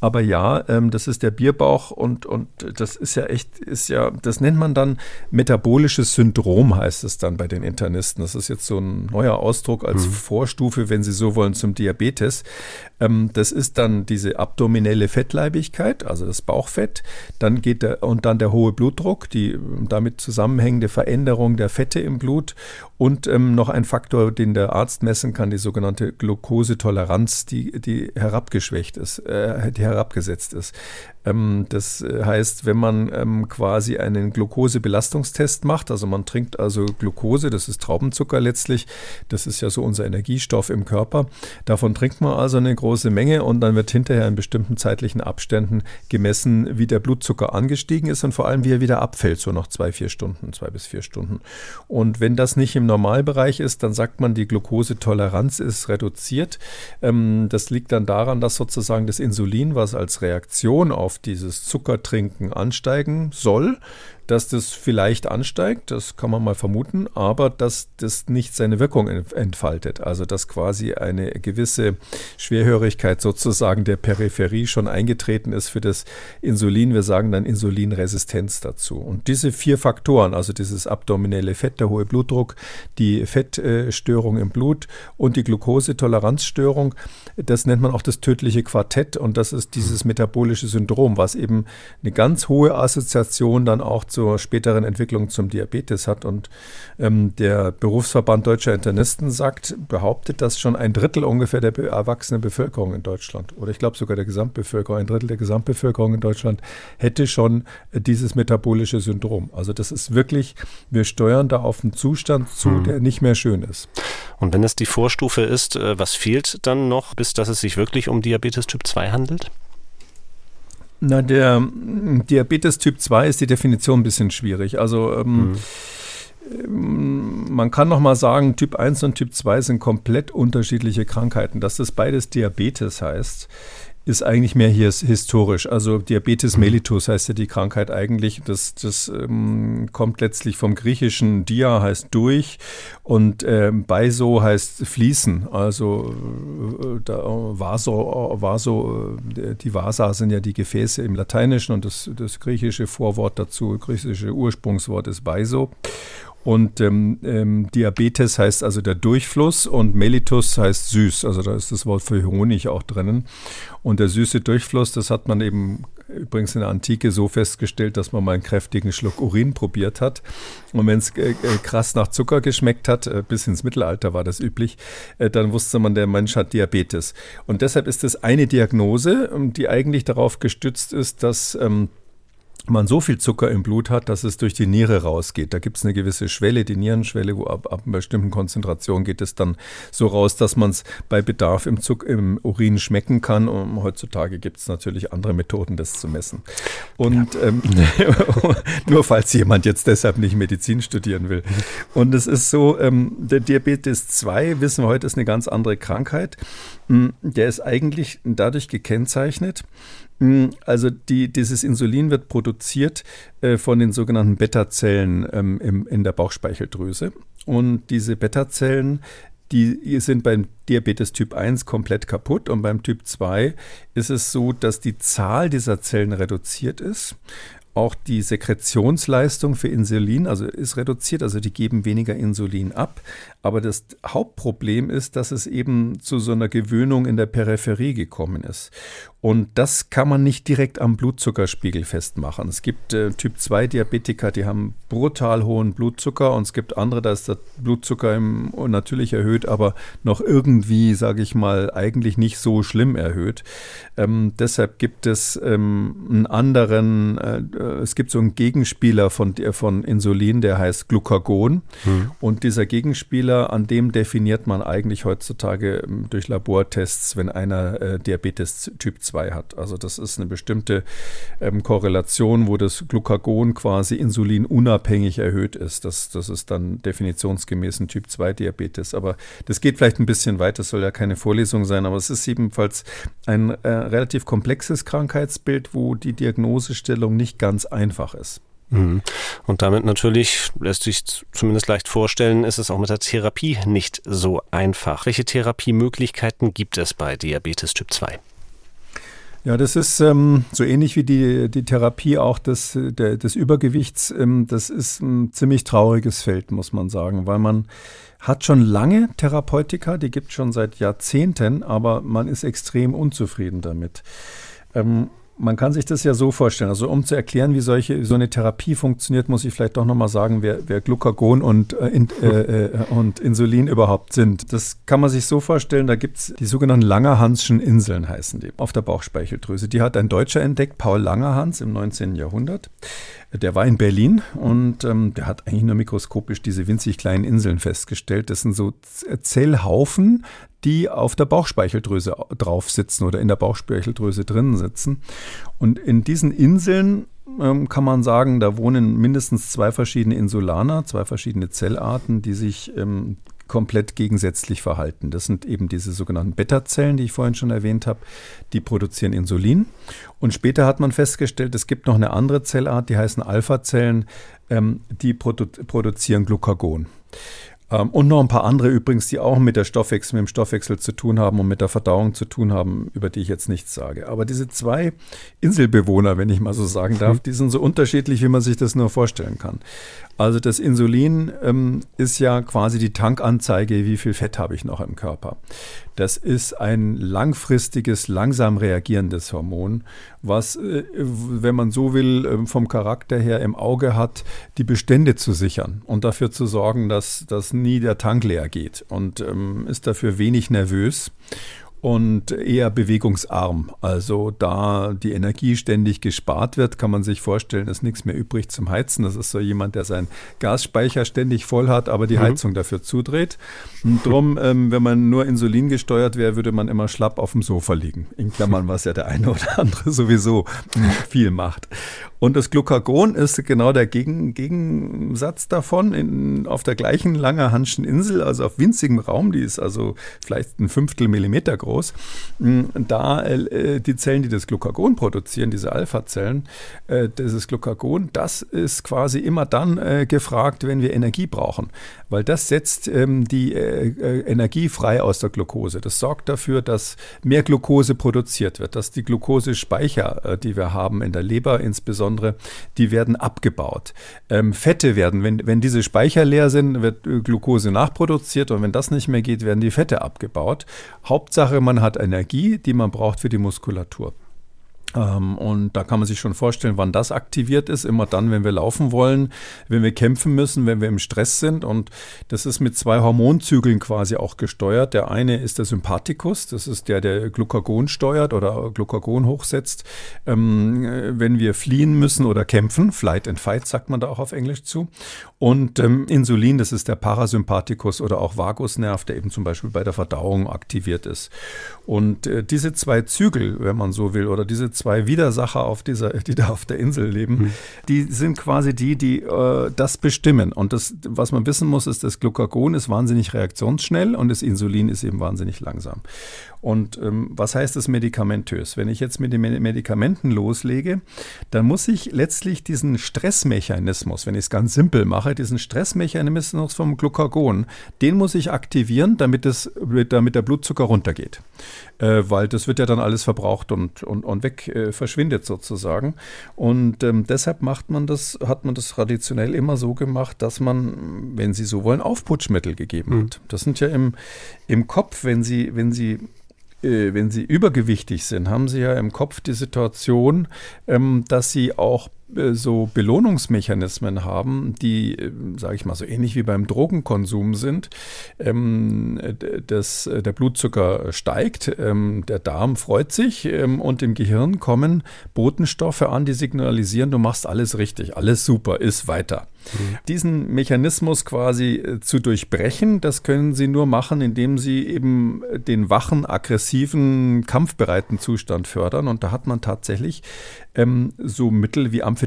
Aber ja, ähm, das ist der Bierbauch und, und das ist ja echt, ist ja, das nennt man dann metabolisches Syndrom, heißt es dann bei den Internisten. Das ist jetzt so ein neuer Ausdruck als mhm. Vorstufe, wenn Sie so wollen, zum Diabetes. Ähm, das ist dann diese abdominelle Fettleibigkeit, also das Bauchfett. Dann geht der, und dann der hohe Blutdruck, die damit zusammenhängende Veränderung der Fette im Blut und ähm, noch ein Faktor, den der Arzt messen kann, die sogenannte Glukosetoleranz, die, die herabgeschwächt ist, äh, die herabgesetzt ist. Ähm, das heißt, wenn man ähm, quasi einen Glukosebelastungstest macht, also man trinkt also Glukose, das ist Traubenzucker letztlich, das ist ja so unser Energiestoff im Körper, davon trinkt man also eine große Menge und dann wird hinterher in bestimmten zeitlichen Abständen gemessen, wie der Blutzucker angestiegen ist und vor allem, wie er wieder abfällt, so nach zwei, vier Stunden, zwei bis vier Stunden. Und wenn das nicht im Normalbereich ist, dann sagt man, die Glukosetoleranz ist reduziert. Ähm, das liegt dann daran, dass sozusagen das Insulin, was als Reaktion auf dieses Zuckertrinken ansteigen soll, dass das vielleicht ansteigt, das kann man mal vermuten, aber dass das nicht seine Wirkung entfaltet. Also dass quasi eine gewisse Schwerhörigkeit sozusagen der Peripherie schon eingetreten ist für das Insulin. Wir sagen dann Insulinresistenz dazu. Und diese vier Faktoren, also dieses abdominelle Fett, der hohe Blutdruck, die Fettstörung im Blut und die Glukosetoleranzstörung, das nennt man auch das tödliche Quartett und das ist dieses metabolische Syndrom, was eben eine ganz hohe Assoziation dann auch zur späteren Entwicklung zum Diabetes hat. Und ähm, der Berufsverband Deutscher Internisten sagt, behauptet, dass schon ein Drittel ungefähr der erwachsenen Bevölkerung in Deutschland oder ich glaube sogar der Gesamtbevölkerung, ein Drittel der Gesamtbevölkerung in Deutschland hätte schon äh, dieses metabolische Syndrom. Also das ist wirklich, wir steuern da auf einen Zustand zu, hm. der nicht mehr schön ist. Und wenn es die Vorstufe ist, äh, was fehlt dann noch, bis dass es sich wirklich um Diabetes Typ 2 handelt? Na, der Diabetes Typ 2 ist die Definition ein bisschen schwierig. Also ähm, hm man kann noch mal sagen, Typ 1 und Typ 2 sind komplett unterschiedliche Krankheiten. Dass das beides Diabetes heißt, ist eigentlich mehr hier historisch. Also Diabetes mhm. mellitus heißt ja die Krankheit eigentlich. Das, das ähm, kommt letztlich vom griechischen Dia heißt durch und äh, Beiso heißt fließen. Also äh, da, Vaso, Vaso, äh, die Vasa sind ja die Gefäße im Lateinischen und das, das griechische Vorwort dazu, griechische Ursprungswort ist Beiso. Und ähm, ähm, Diabetes heißt also der Durchfluss und Mellitus heißt süß. Also da ist das Wort für Honig auch drinnen. Und der süße Durchfluss, das hat man eben übrigens in der Antike so festgestellt, dass man mal einen kräftigen Schluck Urin probiert hat. Und wenn es äh, äh, krass nach Zucker geschmeckt hat, äh, bis ins Mittelalter war das üblich, äh, dann wusste man, der Mensch hat Diabetes. Und deshalb ist es eine Diagnose, ähm, die eigentlich darauf gestützt ist, dass ähm, man so viel Zucker im Blut hat, dass es durch die Niere rausgeht. Da gibt es eine gewisse Schwelle, die Nierenschwelle, wo ab, ab einer bestimmten Konzentration geht es dann so raus, dass man es bei Bedarf im, Zuck, im Urin schmecken kann. Und heutzutage gibt es natürlich andere Methoden, das zu messen. Und ja. ähm, <laughs> nur falls jemand jetzt deshalb nicht Medizin studieren will. Und es ist so, ähm, der Diabetes 2, wissen wir heute, ist eine ganz andere Krankheit. Hm, der ist eigentlich dadurch gekennzeichnet, also die, dieses Insulin wird produziert äh, von den sogenannten Beta-Zellen ähm, im, in der Bauchspeicheldrüse. Und diese Beta-Zellen, die sind beim Diabetes Typ 1 komplett kaputt und beim Typ 2 ist es so, dass die Zahl dieser Zellen reduziert ist auch die Sekretionsleistung für Insulin, also ist reduziert, also die geben weniger Insulin ab. Aber das Hauptproblem ist, dass es eben zu so einer Gewöhnung in der Peripherie gekommen ist. Und das kann man nicht direkt am Blutzuckerspiegel festmachen. Es gibt äh, Typ 2 Diabetiker, die haben brutal hohen Blutzucker und es gibt andere, da ist der Blutzucker im, natürlich erhöht, aber noch irgendwie, sage ich mal, eigentlich nicht so schlimm erhöht. Ähm, deshalb gibt es ähm, einen anderen, äh, es gibt so einen Gegenspieler von, von Insulin, der heißt Glucagon. Hm. Und dieser Gegenspieler, an dem definiert man eigentlich heutzutage ähm, durch Labortests, wenn einer äh, Diabetes Typ 2 hat. Also das ist eine bestimmte ähm, Korrelation, wo das Glucagon quasi insulinunabhängig erhöht ist. Das, das ist dann definitionsgemäß ein Typ 2 Diabetes. Aber das geht vielleicht ein bisschen weit, das soll ja keine Vorlesung sein, aber es ist ebenfalls ein äh, relativ komplexes Krankheitsbild, wo die Diagnosestellung nicht ganz einfach ist. Mhm. Und damit natürlich lässt sich zumindest leicht vorstellen, ist es auch mit der Therapie nicht so einfach. Welche Therapiemöglichkeiten gibt es bei Diabetes Typ 2? Ja, das ist ähm, so ähnlich wie die, die Therapie auch des, der, des Übergewichts. Ähm, das ist ein ziemlich trauriges Feld, muss man sagen, weil man hat schon lange Therapeutika, die gibt es schon seit Jahrzehnten, aber man ist extrem unzufrieden damit. Ähm, man kann sich das ja so vorstellen. Also um zu erklären, wie solche, so eine Therapie funktioniert, muss ich vielleicht doch nochmal sagen, wer, wer Glucagon und, äh, in, äh, äh, und Insulin überhaupt sind. Das kann man sich so vorstellen, da gibt es die sogenannten Langerhanschen Inseln, heißen die, auf der Bauchspeicheldrüse. Die hat ein Deutscher entdeckt, Paul Langerhans im 19. Jahrhundert. Der war in Berlin und ähm, der hat eigentlich nur mikroskopisch diese winzig kleinen Inseln festgestellt. Das sind so Zellhaufen, die auf der Bauchspeicheldrüse drauf sitzen oder in der Bauchspeicheldrüse drinnen sitzen. Und in diesen Inseln ähm, kann man sagen, da wohnen mindestens zwei verschiedene Insulaner, zwei verschiedene Zellarten, die sich ähm, komplett gegensätzlich verhalten. Das sind eben diese sogenannten Beta-Zellen, die ich vorhin schon erwähnt habe, die produzieren Insulin. Und später hat man festgestellt, es gibt noch eine andere Zellart, die heißen Alpha-Zellen, ähm, die produ produzieren Glucagon. Ähm, und noch ein paar andere übrigens, die auch mit, der Stoffwechsel, mit dem Stoffwechsel zu tun haben und mit der Verdauung zu tun haben, über die ich jetzt nichts sage. Aber diese zwei Inselbewohner, wenn ich mal so sagen darf, mhm. die sind so unterschiedlich, wie man sich das nur vorstellen kann. Also das Insulin ähm, ist ja quasi die Tankanzeige, wie viel Fett habe ich noch im Körper. Das ist ein langfristiges, langsam reagierendes Hormon, was, äh, wenn man so will, äh, vom Charakter her im Auge hat, die Bestände zu sichern und dafür zu sorgen, dass, dass nie der Tank leer geht und ähm, ist dafür wenig nervös und eher bewegungsarm. Also da die Energie ständig gespart wird, kann man sich vorstellen, ist nichts mehr übrig zum Heizen. Das ist so jemand, der seinen Gasspeicher ständig voll hat, aber die mhm. Heizung dafür zudreht. Und drum, ähm, wenn man nur Insulin gesteuert wäre, würde man immer schlapp auf dem Sofa liegen. In Klammern, was ja der eine oder andere sowieso viel macht. Und das Glucagon ist genau der Gegen, Gegensatz davon in, auf der gleichen Langerhanschen Insel, also auf winzigem Raum, die ist also vielleicht ein Fünftel Millimeter groß. Mm, da äh, die Zellen, die das Glucagon produzieren, diese Alpha-Zellen, äh, dieses Glucagon, das ist quasi immer dann äh, gefragt, wenn wir Energie brauchen, weil das setzt ähm, die äh, äh, Energie frei aus der Glucose. Das sorgt dafür, dass mehr Glucose produziert wird, dass die Glukosespeicher, äh, die wir haben in der Leber insbesondere, insbesondere, die werden abgebaut. Ähm, Fette werden, wenn, wenn diese Speicher leer sind, wird äh, Glucose nachproduziert und wenn das nicht mehr geht, werden die Fette abgebaut. Hauptsache, man hat Energie, die man braucht für die Muskulatur. Ähm, und da kann man sich schon vorstellen, wann das aktiviert ist. Immer dann, wenn wir laufen wollen, wenn wir kämpfen müssen, wenn wir im Stress sind. Und das ist mit zwei Hormonzügeln quasi auch gesteuert. Der eine ist der Sympathikus, das ist der, der Glucagon steuert oder Glucagon hochsetzt, ähm, wenn wir fliehen müssen oder kämpfen. Flight and Fight sagt man da auch auf Englisch zu. Und ähm, Insulin, das ist der Parasympathikus oder auch Vagusnerv, der eben zum Beispiel bei der Verdauung aktiviert ist. Und äh, diese zwei Zügel, wenn man so will, oder diese zwei Widersacher, auf dieser, die da auf der Insel leben, mhm. die sind quasi die, die äh, das bestimmen. Und das, was man wissen muss, ist, das Glucagon ist wahnsinnig reaktionsschnell und das Insulin ist eben wahnsinnig langsam. Und ähm, was heißt das medikamentös? Wenn ich jetzt mit den Medikamenten loslege, dann muss ich letztlich diesen Stressmechanismus, wenn ich es ganz simpel mache, diesen Stressmechanismus vom Glucagon, den muss ich aktivieren, damit, das, damit der Blutzucker runtergeht. Äh, weil das wird ja dann alles verbraucht und, und, und weg äh, verschwindet sozusagen. Und ähm, deshalb macht man das, hat man das traditionell immer so gemacht, dass man, wenn Sie so wollen, Aufputschmittel gegeben mhm. hat. Das sind ja im, im Kopf, wenn Sie, wenn Sie wenn sie übergewichtig sind, haben sie ja im Kopf die Situation, ähm, dass sie auch äh, so Belohnungsmechanismen haben, die, äh, sage ich mal, so ähnlich wie beim Drogenkonsum sind. Ähm, das, der Blutzucker steigt, ähm, der Darm freut sich ähm, und im Gehirn kommen Botenstoffe an, die signalisieren, du machst alles richtig, alles super, ist weiter. Mhm. Diesen Mechanismus quasi äh, zu durchbrechen, das können Sie nur machen, indem Sie eben den wachen, aggressiven, kampfbereiten Zustand fördern. Und da hat man tatsächlich ähm, so Mittel wie Amphetamine,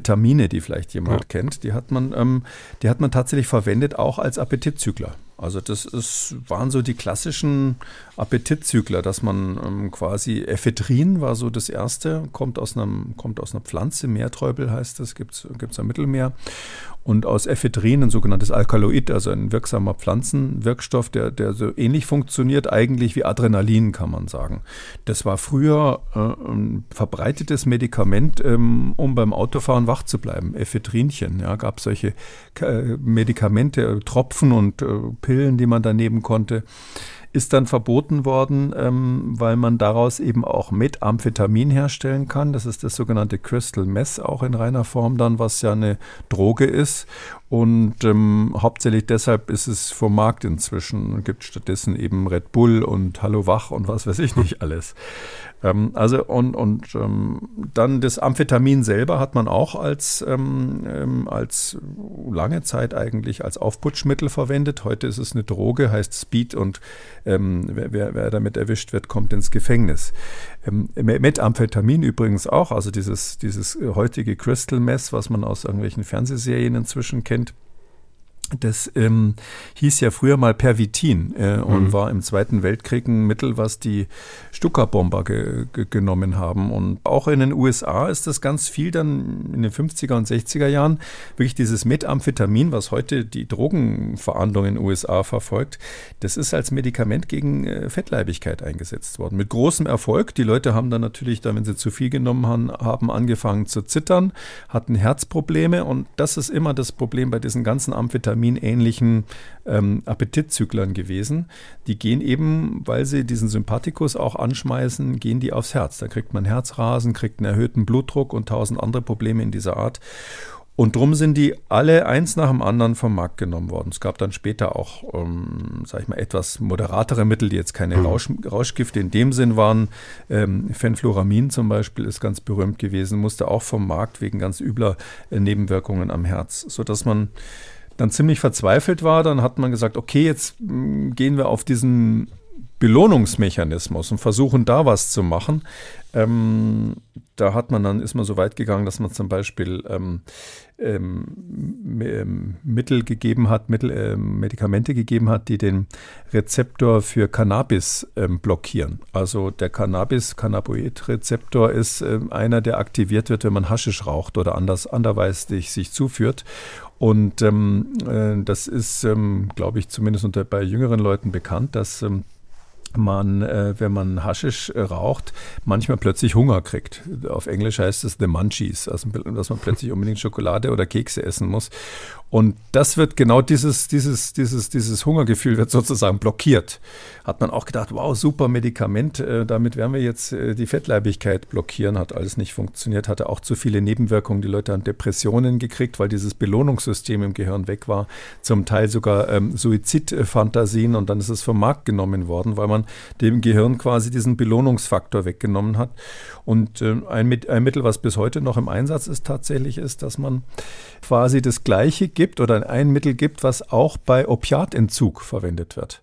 die vielleicht jemand ja. kennt, die hat man, ähm, die hat man tatsächlich verwendet auch als Appetitzügler. Also das ist, waren so die klassischen Appetitzügler, dass man ähm, quasi Ephedrin war so das erste, kommt aus, einem, kommt aus einer Pflanze, Meerträubel heißt das, gibt es am Mittelmeer. Und aus Ephedrin ein sogenanntes Alkaloid, also ein wirksamer Pflanzenwirkstoff, der, der so ähnlich funktioniert eigentlich wie Adrenalin, kann man sagen. Das war früher äh, ein verbreitetes Medikament, ähm, um beim Autofahren wach zu bleiben. Ephedrinchen, ja, gab solche äh, Medikamente, Tropfen und äh, Pillen, die man da nehmen konnte ist dann verboten worden, ähm, weil man daraus eben auch Methamphetamin herstellen kann. Das ist das sogenannte Crystal Meth, auch in reiner Form dann, was ja eine Droge ist. Und ähm, hauptsächlich deshalb ist es vom Markt inzwischen. Es gibt stattdessen eben Red Bull und Hallo Wach und was weiß ich nicht <laughs> alles. Ähm, also und, und ähm, dann das Amphetamin selber hat man auch als, ähm, ähm, als lange Zeit eigentlich als Aufputschmittel verwendet. Heute ist es eine Droge, heißt Speed und ähm, wer, wer, damit erwischt wird, kommt ins Gefängnis. Ähm, Methamphetamin übrigens auch, also dieses, dieses heutige Crystal Mess, was man aus irgendwelchen Fernsehserien inzwischen kennt Das ähm, hieß ja früher mal Pervitin äh, und mhm. war im Zweiten Weltkrieg ein Mittel, was die Stuka-Bomber ge ge genommen haben. Und auch in den USA ist das ganz viel dann in den 50er und 60er Jahren wirklich dieses Methamphetamin, was heute die Drogenverhandlung in den USA verfolgt, das ist als Medikament gegen äh, Fettleibigkeit eingesetzt worden. Mit großem Erfolg. Die Leute haben dann natürlich, dann, wenn sie zu viel genommen haben, haben angefangen zu zittern, hatten Herzprobleme und das ist immer das Problem bei diesen ganzen Amphetaminen Histaminähnlichen ähm, Appetitzüglern gewesen. Die gehen eben, weil sie diesen Sympathikus auch anschmeißen, gehen die aufs Herz. Da kriegt man Herzrasen, kriegt einen erhöhten Blutdruck und tausend andere Probleme in dieser Art. Und drum sind die alle eins nach dem anderen vom Markt genommen worden. Es gab dann später auch, ähm, sag ich mal, etwas moderatere Mittel, die jetzt keine mhm. Rausch, Rauschgifte in dem Sinn waren. Ähm, Fenfluramin zum Beispiel ist ganz berühmt gewesen, musste auch vom Markt wegen ganz übler äh, Nebenwirkungen am Herz, sodass man dann ziemlich verzweifelt war, dann hat man gesagt, okay, jetzt mm, gehen wir auf diesen Belohnungsmechanismus und versuchen da was zu machen. Ähm, da hat man dann, ist man so weit gegangen, dass man zum Beispiel ähm, ähm, ähm Mittel gegeben hat, Mittel, äh, Medikamente gegeben hat, die den Rezeptor für Cannabis ähm, blockieren. Also der Cannabis, Cannabinoid-Rezeptor ist einer, der aktiviert wird, wenn man Haschisch raucht oder anders anderweitig sich zuführt. Und ähm, äh, das ist, ähm, glaube ich, zumindest unter, bei jüngeren Leuten bekannt, dass ähm, man, äh, wenn man Haschisch äh, raucht, manchmal plötzlich Hunger kriegt. Auf Englisch heißt es the munchies, also dass man plötzlich <laughs> unbedingt Schokolade oder Kekse essen muss. Und das wird genau dieses, dieses, dieses, dieses Hungergefühl wird sozusagen blockiert. Hat man auch gedacht, wow, super Medikament, äh, damit werden wir jetzt äh, die Fettleibigkeit blockieren. Hat alles nicht funktioniert, hatte auch zu viele Nebenwirkungen. Die Leute haben Depressionen gekriegt, weil dieses Belohnungssystem im Gehirn weg war. Zum Teil sogar ähm, Suizidfantasien und dann ist es vom Markt genommen worden, weil man dem Gehirn quasi diesen Belohnungsfaktor weggenommen hat. Und äh, ein, ein Mittel, was bis heute noch im Einsatz ist, tatsächlich ist, dass man quasi das Gleiche gibt oder ein Mittel gibt, was auch bei Opiatentzug verwendet wird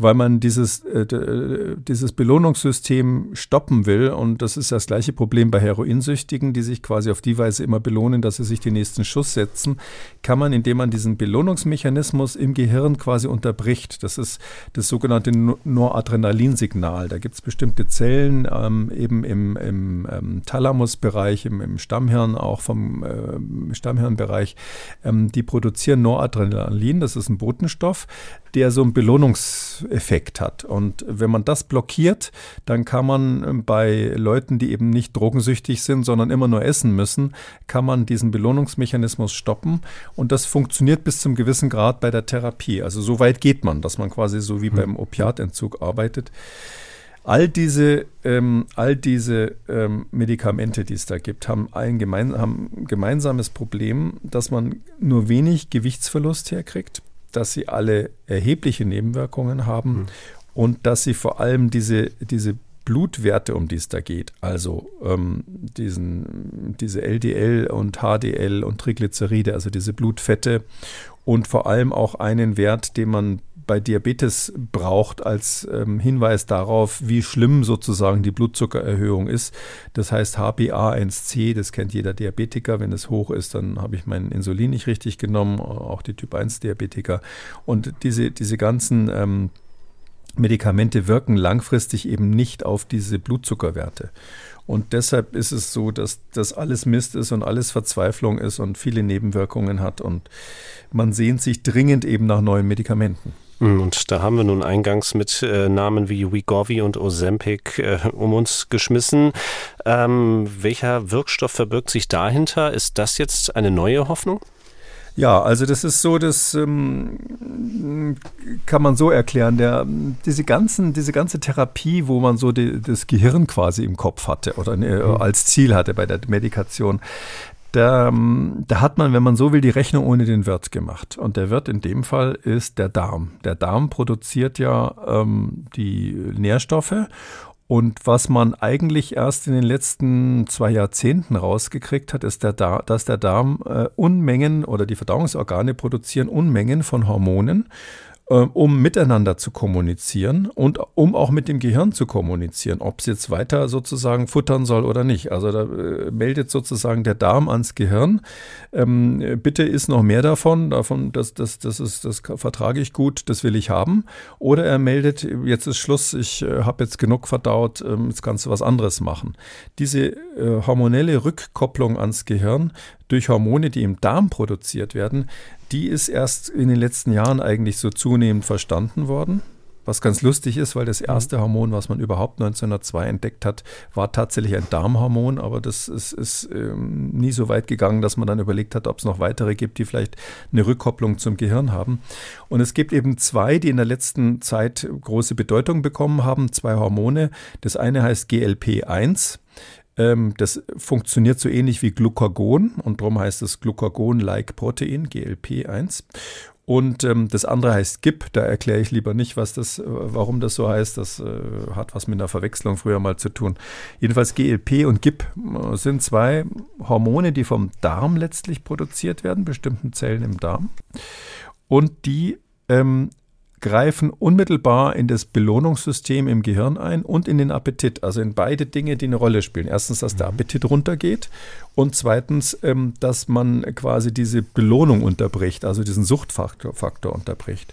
weil man dieses, äh, äh, dieses Belohnungssystem stoppen will. Und das ist das gleiche Problem bei Heroinsüchtigen, die sich quasi auf die Weise immer belohnen, dass sie sich den nächsten Schuss setzen, kann man, indem man diesen Belohnungsmechanismus im Gehirn quasi unterbricht. Das ist das sogenannte Noradrenalinsignal. Da gibt es bestimmte Zellen ähm, eben im, im ähm, Thalamusbereich, im, im, Stammhirn, auch vom äh, Stammhirnbereich, ähm, die produzieren Noradrenalin. Das ist ein Botenstoff, der so einen Belohnungseffekt hat. Und wenn man das blockiert, dann kann man ähm, bei Leuten, die eben nicht drogensüchtig sind, sondern immer nur essen müssen, kann man diesen Belohnungsmechanismus stoppen. Und das funktioniert bis zum gewissen Grad bei der Therapie. Also so weit geht man, dass man quasi so wie mhm. beim Opiatentzug arbeitet. All diese, ähm, all diese ähm, Medikamente, die es da gibt, haben ein gemein, haben gemeinsames Problem, dass man nur wenig Gewichtsverlust herkriegt dass sie alle erhebliche Nebenwirkungen haben mhm. und dass sie vor allem diese, diese Blutwerte, um die es da geht, also ähm, diesen, diese LDL und HDL und Triglyceride, also diese Blutfette und vor allem auch einen Wert, den man bei Diabetes braucht als ähm, Hinweis darauf, wie schlimm sozusagen die Blutzuckererhöhung ist. Das heißt HbA1c, das kennt jeder Diabetiker. Wenn es hoch ist, dann habe ich mein Insulin nicht richtig genommen, auch die Typ 1 Diabetiker. Und diese, diese ganzen ähm, Medikamente wirken langfristig eben nicht auf diese Blutzuckerwerte. Und deshalb ist es so, dass das alles Mist ist und alles Verzweiflung ist und viele Nebenwirkungen hat. Und man sehnt sich dringend eben nach neuen Medikamenten. Hm, und da haben wir nun eingangs mit äh, Namen wie Wegovy und Ozempic äh, um uns geschmissen. Ähm, welcher Wirkstoff verbirgt sich dahinter? Ist das jetzt eine neue Hoffnung? Ja, also das ist so, das ähm, kann man so erklären. Der, diese, ganzen, diese ganze Therapie, wo man so die, das Gehirn quasi im Kopf hatte oder ne, mhm. als Ziel hatte bei der Medikation, da, ähm, da hat man, wenn man so will, die Rechnung ohne den Wirt gemacht. Und der Wirt in dem Fall ist der Darm. Der Darm produziert ja ähm, die Nährstoffe. Und was man eigentlich erst in den letzten zwei Jahrzehnten rausgekriegt hat, ist, der dass der Darm äh, Unmengen oder die Verdauungsorgane produzieren Unmengen von Hormonen um miteinander zu kommunizieren und um auch mit dem Gehirn zu kommunizieren, ob es jetzt weiter sozusagen futtern soll oder nicht. Also da äh, meldet sozusagen der Darm ans Gehirn, ähm, bitte ist noch mehr davon, davon, das, das, das, ist, das vertrage ich gut, das will ich haben. Oder er meldet, jetzt ist Schluss, ich äh, habe jetzt genug verdaut, ähm, jetzt kannst du was anderes machen. Diese äh, hormonelle Rückkopplung ans Gehirn durch Hormone, die im Darm produziert werden, die ist erst in den letzten Jahren eigentlich so zunehmend verstanden worden. Was ganz lustig ist, weil das erste Hormon, was man überhaupt 1902 entdeckt hat, war tatsächlich ein Darmhormon, aber das ist, ist ähm, nie so weit gegangen, dass man dann überlegt hat, ob es noch weitere gibt, die vielleicht eine Rückkopplung zum Gehirn haben. Und es gibt eben zwei, die in der letzten Zeit große Bedeutung bekommen haben, zwei Hormone. Das eine heißt GLP1 ähm, das funktioniert so ähnlich wie Glucagon und darum heißt es Glucagon-like Protein, GLP1. Und ähm, das andere heißt GIP, da erkläre ich lieber nicht, was das, äh, warum das so heißt. Das äh, hat was mit einer Verwechslung früher mal zu tun. Jedenfalls GLP und GIP äh, sind zwei Hormone, die vom Darm letztlich produziert werden, bestimmten Zellen im Darm. Und die ähm, greifen unmittelbar in das Belohnungssystem im Gehirn ein und in den Appetit. Also in beide Dinge, die eine Rolle spielen. Erstens, dass der mhm. Appetit runtergeht und zweitens, ähm, dass man quasi diese Belohnung unterbricht, also diesen Suchtfaktor Faktor unterbricht.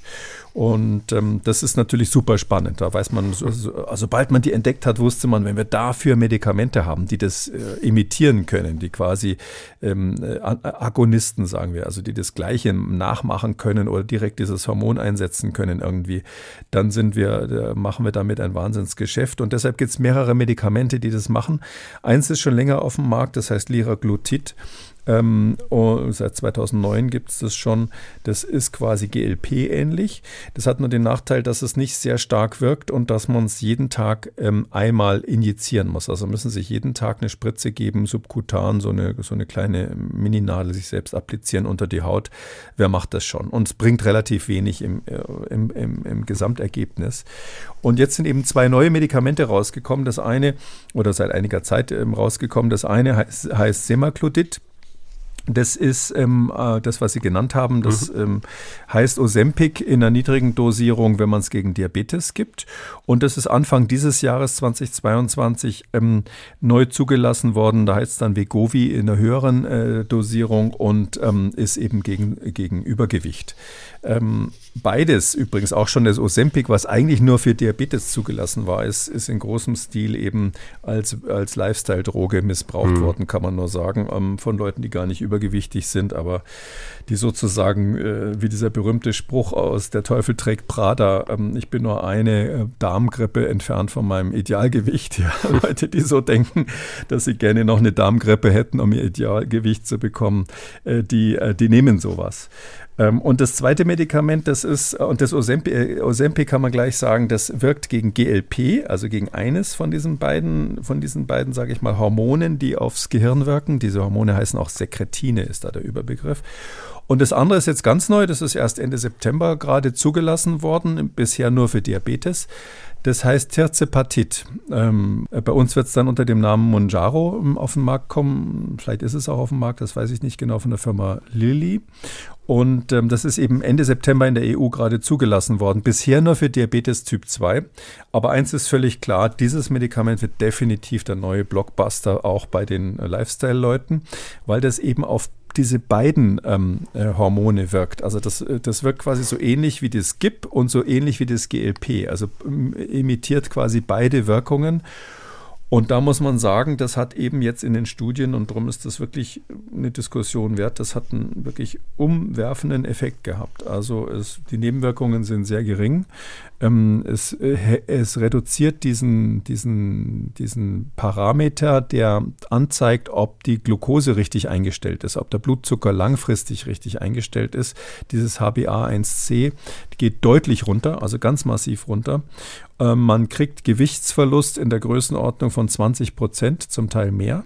Und ähm, das ist natürlich super spannend. Da weiß man, so, so, also sobald man die entdeckt hat, wusste man, wenn wir dafür Medikamente haben, die das äh, imitieren können, die quasi ähm, äh, Agonisten, sagen wir, also die das Gleiche nachmachen können oder direkt dieses Hormon einsetzen können irgendwie, dann sind wir, äh, machen wir damit ein Wahnsinnsgeschäft. Und deshalb gibt es mehrere Medikamente, die das machen. Eins ist schon länger auf dem Markt, das heißt Liraglutid. Ähm, oh, seit 2009 gibt es das schon. Das ist quasi GLP-ähnlich. Das hat nur den Nachteil, dass es nicht sehr stark wirkt und dass man es jeden Tag ähm, einmal injizieren muss. Also müssen sich jeden Tag eine Spritze geben, subkutan, so eine, so eine kleine Mininadel sich selbst applizieren unter die Haut. Wer macht das schon? Und es bringt relativ wenig im, äh, im, im, im Gesamtergebnis. Und jetzt sind eben zwei neue Medikamente rausgekommen. Das eine, oder seit einiger Zeit ähm, rausgekommen, das eine heißt, heißt Semaglutid. Das ist ähm, äh, das, was Sie genannt haben. Das mhm. ähm, heißt Ozempic in einer niedrigen Dosierung, wenn man es gegen Diabetes gibt. Und das ist Anfang dieses Jahres 2022 ähm, neu zugelassen worden. Da heißt es dann Vegovi in einer höheren äh, Dosierung und ähm, ist eben gegen, gegen Übergewicht. Ähm, beides übrigens, auch schon das Ozempic, was eigentlich nur für Diabetes zugelassen war, ist, ist in großem Stil eben als, als Lifestyle-Droge missbraucht mhm. worden, kann man nur sagen, ähm, von Leuten, die gar nicht übergewichtig sind, aber die sozusagen, äh, wie dieser berühmte Spruch aus Der Teufel trägt Prada, ähm, ich bin nur eine äh, Darmgrippe entfernt von meinem Idealgewicht. <laughs> Ja, Leute, die so denken, dass sie gerne noch eine Darmgrippe hätten, um ihr Idealgewicht zu bekommen, äh, die, äh, die nehmen sowas. Ähm, und das zweite Medikament, das ist, und das Ozempic, äh, Ozempic kann man gleich sagen, das wirkt gegen GLP, also gegen eines von diesen beiden, von diesen beiden, sage ich mal, Hormonen, die aufs Gehirn wirken. Diese Hormone heißen auch Sekretine, ist da der Überbegriff. Und das andere ist jetzt ganz neu, das ist erst Ende September gerade zugelassen worden, bisher nur für Diabetes. Das heißt Terzepatit. Ähm, bei uns wird es dann unter dem Namen Monjaro ähm, auf den Markt kommen. Vielleicht ist es auch auf dem Markt, das weiß ich nicht genau, von der Firma Lilly. Und ähm, das ist eben Ende September in der EU gerade zugelassen worden. Bisher nur für Diabetes Typ 2. Aber eins ist völlig klar, dieses Medikament wird definitiv der neue Blockbuster auch bei den äh, Lifestyle-Leuten, weil das eben auf diese beiden ähm, äh, Hormone wirkt. Also das, äh, das wirkt quasi so ähnlich wie das GIP und so ähnlich wie das GLP. Also ähm, imitiert quasi beide Wirkungen. Und da muss man sagen, das hat eben jetzt in den Studien, und darum ist das wirklich eine Diskussion wert, das hat einen wirklich umwerfenden Effekt gehabt. Also es, die Nebenwirkungen sind sehr gering. Ähm, es, äh, es reduziert diesen, diesen, diesen Parameter, der anzeigt, ob die Glucose richtig eingestellt ist, ob der Blutzucker langfristig richtig eingestellt ist. Dieses HbA1c geht deutlich runter, also ganz massiv runter. Ähm, man kriegt Gewichtsverlust in der Größenordnung von 20 Prozent, zum Teil mehr.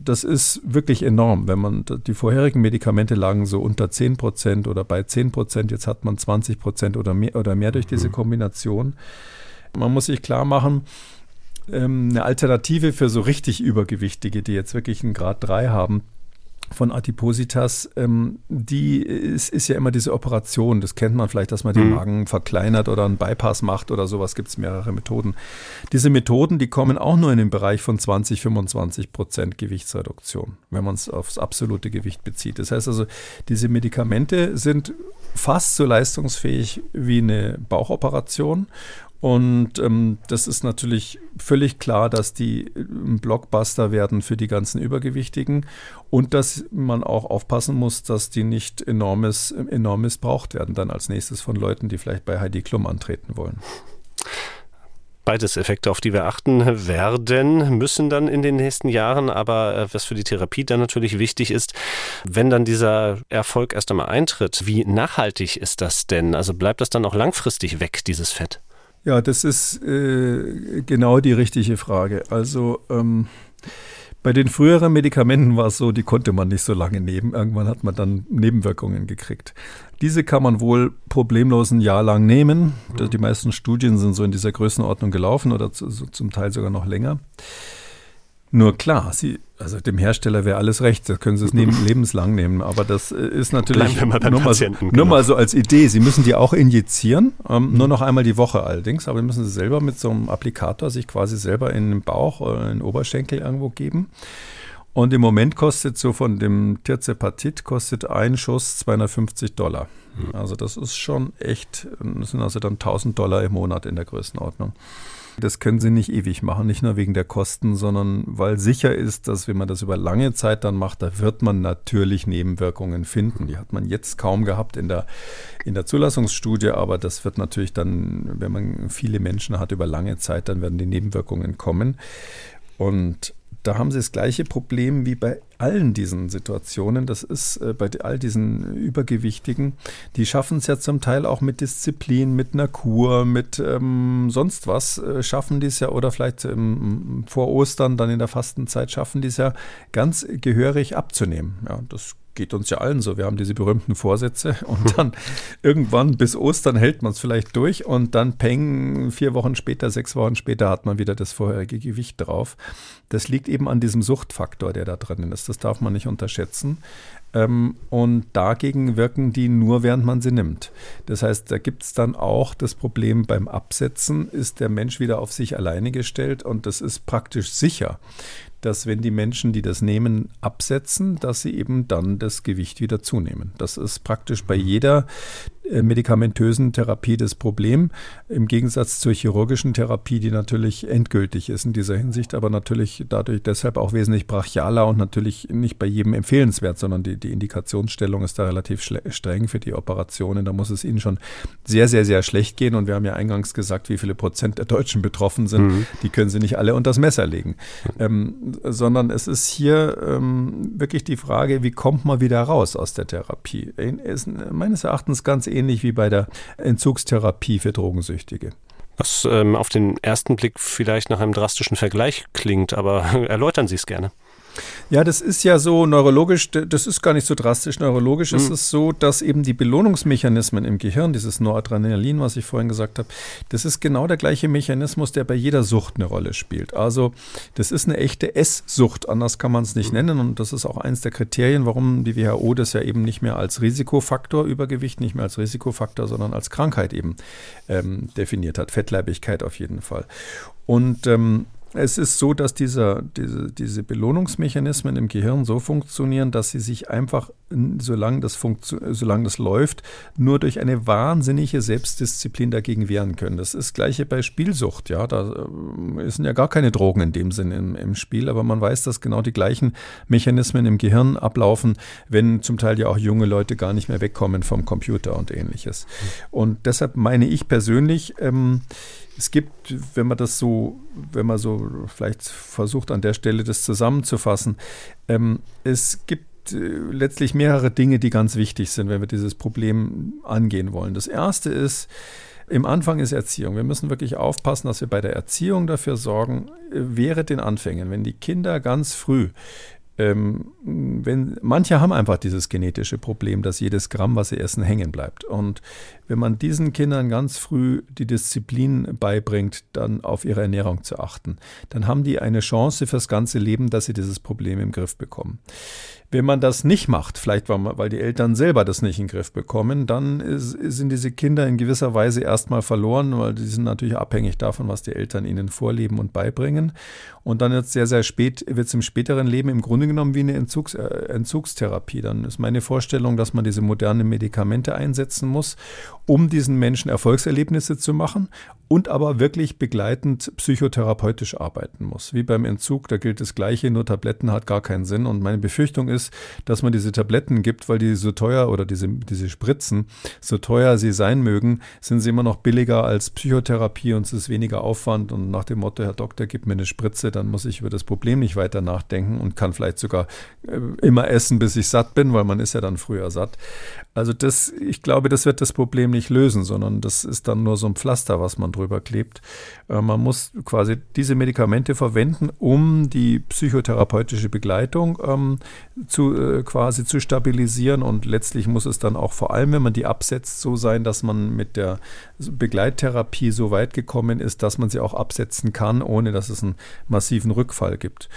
Das ist wirklich enorm. Wenn man die vorherigen Medikamente lagen so unter 10 Prozent oder bei 10 Prozent, jetzt hat man 20 Prozent oder mehr, oder mehr durch diese mhm. Kombination. Man muss sich klar machen, ähm, eine Alternative für so richtig Übergewichtige, die jetzt wirklich einen Grad 3 haben, von Adipositas, ähm, die ist, ist, ja immer diese Operation. Das kennt man vielleicht, dass man den mhm. Magen verkleinert oder einen Bypass macht oder sowas. Gibt es mehrere Methoden. Diese Methoden, die kommen auch nur in den Bereich von 20, 25 Prozent Gewichtsreduktion, wenn man es aufs absolute Gewicht bezieht. Das heißt also, diese Medikamente sind fast so leistungsfähig wie eine Bauchoperation und ähm, das ist natürlich völlig klar, dass die ein äh, Blockbuster werden für die ganzen Übergewichtigen und dass man auch aufpassen muss, dass die nicht enormes, enorm missbraucht werden dann als nächstes von Leuten, die vielleicht bei Heidi Klum antreten wollen. Beides Effekte, auf die wir achten werden müssen dann in den nächsten Jahren. Aber äh, was für die Therapie dann natürlich wichtig ist, wenn dann dieser Erfolg erst einmal eintritt, wie nachhaltig ist das denn? Also bleibt das dann auch langfristig weg, dieses Fett? Ja, das ist äh, genau die richtige Frage. Also ähm, bei den früheren Medikamenten war es so, die konnte man nicht so lange nehmen. Irgendwann hat man dann Nebenwirkungen gekriegt. Diese kann man wohl problemlos ein Jahr lang nehmen. Die meisten Studien sind so in dieser Größenordnung gelaufen oder zu, so zum Teil sogar noch länger. Nur klar, sie, also dem Hersteller wäre alles recht, das können sie es neben, <laughs> lebenslang nehmen, aber das äh, ist natürlich nur mal, so, genau. nur mal, so, als Idee. Sie müssen die auch injizieren, ähm, mhm. nur noch einmal die Woche allerdings, aber müssen sie selber mit so einem Applikator sich quasi selber in den Bauch oder in den Oberschenkel irgendwo geben. Und im Moment kostet so von dem Tirzepatit kostet ein Schuss 250 Dollar. Mhm. Also das ist schon echt, das sind also dann 1000 Dollar im Monat in der Größenordnung. Das können sie nicht ewig machen, nicht nur wegen der Kosten, sondern weil sicher ist, dass wenn man das über lange Zeit dann macht, da wird man natürlich Nebenwirkungen finden. Die hat man jetzt kaum gehabt in der, in der Zulassungsstudie, aber das wird natürlich dann, wenn man viele Menschen hat über lange Zeit, dann werden die Nebenwirkungen kommen. Und da haben sie das gleiche Problem wie bei allen diesen Situationen. Das ist äh, bei all diesen Übergewichtigen. Die schaffen es ja zum Teil auch mit Disziplin, mit einer Kur, mit ähm, sonst was. Äh, schaffen die es ja, oder vielleicht ähm, vor Ostern, dann in der Fastenzeit, schaffen die es ja ganz gehörig abzunehmen. Ja, das geht uns ja allen so. Wir haben diese berühmten Vorsätze <laughs> und dann irgendwann bis Ostern hält man es vielleicht durch und dann peng, vier Wochen später, sechs Wochen später hat man wieder das vorherige Gewicht drauf. Das liegt eben an diesem Suchtfaktor, der da drin ist. Das darf man nicht unterschätzen. Ähm, und dagegen wirken die nur, während man sie nimmt. Das heißt, da gibt es dann auch das Problem beim Absetzen, ist der Mensch wieder auf sich alleine gestellt und das ist praktisch sicher dass wenn die Menschen, die das nehmen, absetzen, dass sie eben dann das Gewicht wieder zunehmen. Das ist praktisch bei jeder medikamentösen Therapie das Problem. Im Gegensatz zur chirurgischen Therapie, die natürlich endgültig ist in dieser Hinsicht, aber natürlich dadurch deshalb auch wesentlich brachialer und natürlich nicht bei jedem empfehlenswert, sondern die, die Indikationsstellung ist da relativ streng für die Operationen. Da muss es ihnen schon sehr, sehr, sehr schlecht gehen. Und wir haben ja eingangs gesagt, wie viele Prozent der Deutschen betroffen sind. Mhm. Die können sie nicht alle unter das Messer legen. Ähm, sondern es ist hier ähm, wirklich die Frage, wie kommt man wieder raus aus der Therapie? Ist meines Erachtens ganz ähnlich ähnlich wie bei der Entzugstherapie für Drogensüchtige. Was ähm, auf den ersten Blick vielleicht nach einem drastischen Vergleich klingt, aber <laughs> erläutern Sie es gerne. Ja, das ist ja so neurologisch, das ist gar nicht so drastisch. Neurologisch mhm. ist es so, dass eben die Belohnungsmechanismen im Gehirn, dieses Noradrenalin, was ich vorhin gesagt habe, das ist genau der gleiche Mechanismus, der bei jeder Sucht eine Rolle spielt. Also das ist eine echte Esssucht, anders kann man es nicht nennen. Und das ist auch eines der Kriterien, warum die WHO das ja eben nicht mehr als Risikofaktor Übergewicht, nicht mehr als Risikofaktor, sondern als Krankheit eben ähm, definiert hat. Fettleibigkeit auf jeden Fall. Und ähm, es ist so, dass dieser, diese, diese Belohnungsmechanismen im Gehirn so funktionieren, dass sie sich einfach, solange das, solange das läuft, nur durch eine wahnsinnige Selbstdisziplin dagegen wehren können. Das ist das gleiche bei Spielsucht. Ja, da äh, sind ja gar keine Drogen in dem Sinn im, im Spiel, aber man weiß, dass genau die gleichen Mechanismen im Gehirn ablaufen, wenn zum Teil ja auch junge Leute gar nicht mehr wegkommen vom Computer und ähnliches. Und deshalb meine ich persönlich, ähm, es gibt, wenn man das so, wenn man so vielleicht versucht an der Stelle das zusammenzufassen, ähm, es gibt äh, letztlich mehrere Dinge, die ganz wichtig sind, wenn wir dieses Problem angehen wollen. Das erste ist, im Anfang ist Erziehung. Wir müssen wirklich aufpassen, dass wir bei der Erziehung dafür sorgen, äh, während den Anfängen, wenn die Kinder ganz früh ähm, wenn, manche haben einfach dieses genetische Problem, dass jedes Gramm, was sie essen, hängen bleibt. Und wenn man diesen Kindern ganz früh die Disziplin beibringt, dann auf ihre Ernährung zu achten, dann haben die eine Chance fürs ganze Leben, dass sie dieses Problem im Griff bekommen. Wenn man das nicht macht, vielleicht weil die Eltern selber das nicht in den Griff bekommen, dann ist, sind diese Kinder in gewisser Weise erstmal verloren, weil die sind natürlich abhängig davon, was die Eltern ihnen vorleben und beibringen. Und dann wird sehr, sehr spät, wird es im späteren Leben im Grunde genommen wie eine Entzugs, äh, Entzugstherapie. Dann ist meine Vorstellung, dass man diese modernen Medikamente einsetzen muss, um diesen Menschen Erfolgserlebnisse zu machen und aber wirklich begleitend psychotherapeutisch arbeiten muss. Wie beim Entzug, da gilt das Gleiche, nur Tabletten hat gar keinen Sinn. Und meine Befürchtung ist, dass man diese Tabletten gibt, weil die so teuer oder diese, diese Spritzen, so teuer sie sein mögen, sind sie immer noch billiger als Psychotherapie und es ist weniger Aufwand. Und nach dem Motto, Herr Doktor, gib mir eine Spritze, dann muss ich über das Problem nicht weiter nachdenken und kann vielleicht sogar äh, immer essen, bis ich satt bin, weil man ist ja dann früher satt. Also das, ich glaube, das wird das Problem nicht lösen, sondern das ist dann nur so ein Pflaster, was man drüber klebt. Äh, man muss quasi diese Medikamente verwenden, um die psychotherapeutische Begleitung ähm, zu, äh, quasi zu stabilisieren und letztlich muss es dann auch vor allem, wenn man die absetzt, so sein, dass man mit der Begleittherapie so weit gekommen ist, dass man sie auch absetzen kann, ohne dass es einen massiven Rückfall gibt.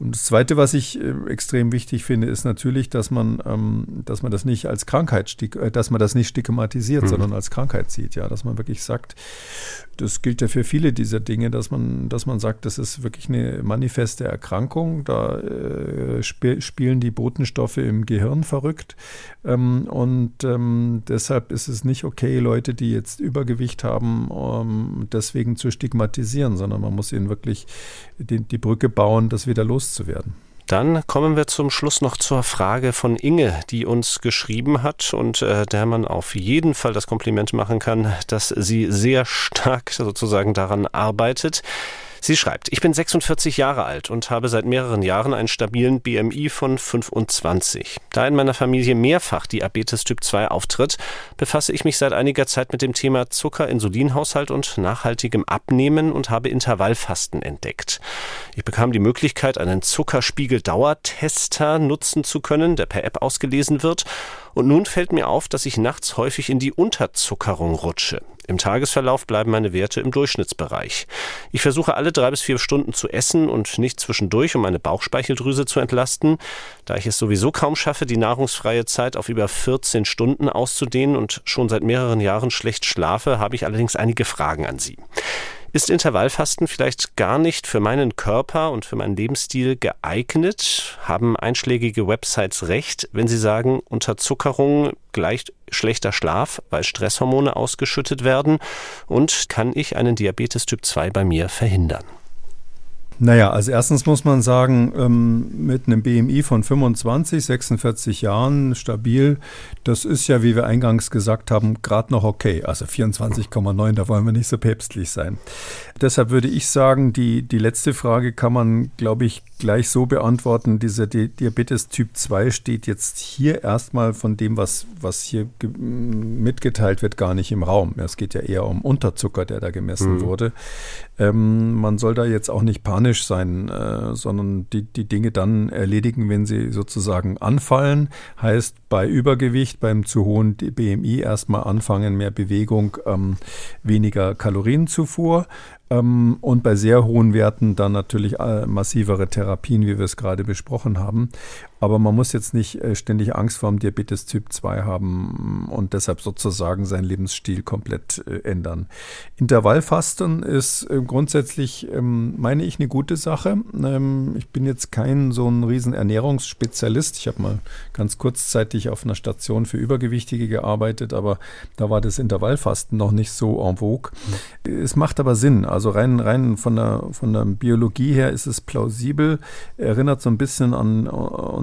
Und das Zweite, was ich äh, extrem wichtig finde, ist natürlich, dass man, ähm, dass man das nicht als Krankheit, äh, dass man das nicht stigmatisiert, mhm. sondern als Krankheit sieht. Ja, dass man wirklich sagt, das gilt ja für viele dieser Dinge, dass man, dass man sagt, das ist wirklich eine manifeste Erkrankung. Da äh, sp spielen die Botenstoffe im Gehirn verrückt. Ähm, und ähm, deshalb ist es nicht okay, Leute, die jetzt Übergewicht haben, um, deswegen zu stigmatisieren, sondern man muss ihnen wirklich die, die Brücke bauen, das wieder loszuwerden. Dann kommen wir zum Schluss noch zur Frage von Inge, die uns geschrieben hat und äh, der man auf jeden Fall das Kompliment machen kann, dass sie sehr stark sozusagen daran arbeitet. Sie schreibt, ich bin 46 Jahre alt und habe seit mehreren Jahren einen stabilen BMI von 25. Da in meiner Familie mehrfach Diabetes Typ 2 auftritt, befasse ich mich seit einiger Zeit mit dem Thema Zucker-Insulinhaushalt und nachhaltigem Abnehmen und habe Intervallfasten entdeckt. Ich bekam die Möglichkeit, einen Zuckerspiegel-Dauertester nutzen zu können, der per App ausgelesen wird und nun fällt mir auf, dass ich nachts häufig in die Unterzuckerung rutsche. Im Tagesverlauf bleiben meine Werte im Durchschnittsbereich. Ich versuche alle drei bis vier Stunden zu essen und nicht zwischendurch, um meine Bauchspeicheldrüse zu entlasten. Da ich es sowieso kaum schaffe, die nahrungsfreie Zeit auf über 14 Stunden auszudehnen und schon seit mehreren Jahren schlecht schlafe, habe ich allerdings einige Fragen an Sie. Ist Intervallfasten vielleicht gar nicht für meinen Körper und für meinen Lebensstil geeignet? Haben einschlägige Websites recht, wenn sie sagen, Unterzuckerung gleich schlechter Schlaf, weil Stresshormone ausgeschüttet werden? Und kann ich einen Diabetes Typ 2 bei mir verhindern? Naja, als erstens muss man sagen, ähm, mit einem BMI von 25, 46 Jahren stabil, das ist ja, wie wir eingangs gesagt haben, gerade noch okay. Also 24,9, da wollen wir nicht so päpstlich sein. Deshalb würde ich sagen, die, die letzte Frage kann man, glaube ich, gleich so beantworten. Dieser Diabetes Typ 2 steht jetzt hier erstmal von dem, was, was hier mitgeteilt wird, gar nicht im Raum. Es geht ja eher um Unterzucker, der da gemessen mhm. wurde. Ähm, man soll da jetzt auch nicht panisch sein, äh, sondern die, die Dinge dann erledigen, wenn sie sozusagen anfallen. Heißt bei Übergewicht, beim zu hohen BMI erstmal anfangen, mehr Bewegung, ähm, weniger Kalorienzufuhr. Ähm, und bei sehr hohen Werten dann natürlich äh, massivere Therapien, wie wir es gerade besprochen haben. Aber man muss jetzt nicht äh, ständig Angst vor dem Diabetes Typ 2 haben und deshalb sozusagen seinen Lebensstil komplett äh, ändern. Intervallfasten ist grundsätzlich, ähm, meine ich, eine gute Sache. Ähm, ich bin jetzt kein so ein riesen Ernährungsspezialist. Ich habe mal ganz kurzzeitig auf einer Station für Übergewichtige gearbeitet, aber da war das Intervallfasten noch nicht so en vogue. Mhm. Es macht aber Sinn. Also also rein, rein von, der, von der Biologie her ist es plausibel, erinnert so ein bisschen an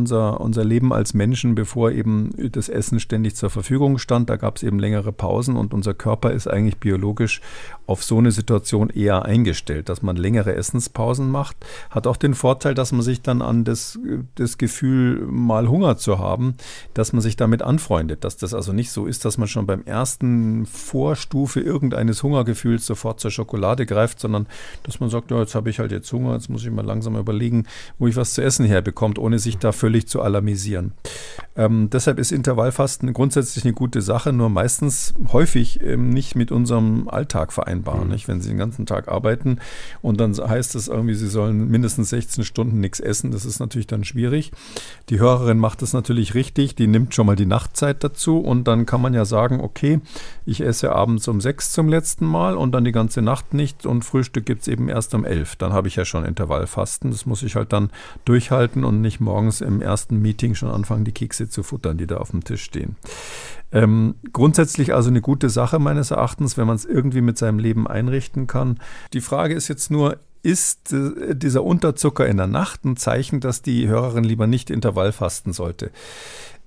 unser, unser Leben als Menschen, bevor eben das Essen ständig zur Verfügung stand. Da gab es eben längere Pausen und unser Körper ist eigentlich biologisch auf so eine Situation eher eingestellt, dass man längere Essenspausen macht. Hat auch den Vorteil, dass man sich dann an das, das Gefühl, mal Hunger zu haben, dass man sich damit anfreundet. Dass das also nicht so ist, dass man schon beim ersten Vorstufe irgendeines Hungergefühls sofort zur Schokolade greift sondern dass man sagt, ja, jetzt habe ich halt jetzt Hunger, jetzt muss ich mal langsam überlegen, wo ich was zu essen herbekomme, ohne sich da völlig zu alarmisieren. Ähm, deshalb ist Intervallfasten grundsätzlich eine gute Sache, nur meistens häufig ähm, nicht mit unserem Alltag vereinbar. Mhm. Nicht? Wenn Sie den ganzen Tag arbeiten und dann heißt es irgendwie, Sie sollen mindestens 16 Stunden nichts essen, das ist natürlich dann schwierig. Die Hörerin macht das natürlich richtig, die nimmt schon mal die Nachtzeit dazu und dann kann man ja sagen, okay, ich esse abends um sechs zum letzten Mal und dann die ganze Nacht nicht und Frühstück gibt es eben erst um elf. Dann habe ich ja schon Intervallfasten. Das muss ich halt dann durchhalten und nicht morgens im ersten Meeting schon anfangen, die Kekse zu futtern, die da auf dem Tisch stehen. Ähm, grundsätzlich also eine gute Sache meines Erachtens, wenn man es irgendwie mit seinem Leben einrichten kann. Die Frage ist jetzt nur, ist äh, dieser Unterzucker in der Nacht ein Zeichen, dass die Hörerin lieber nicht Intervallfasten sollte?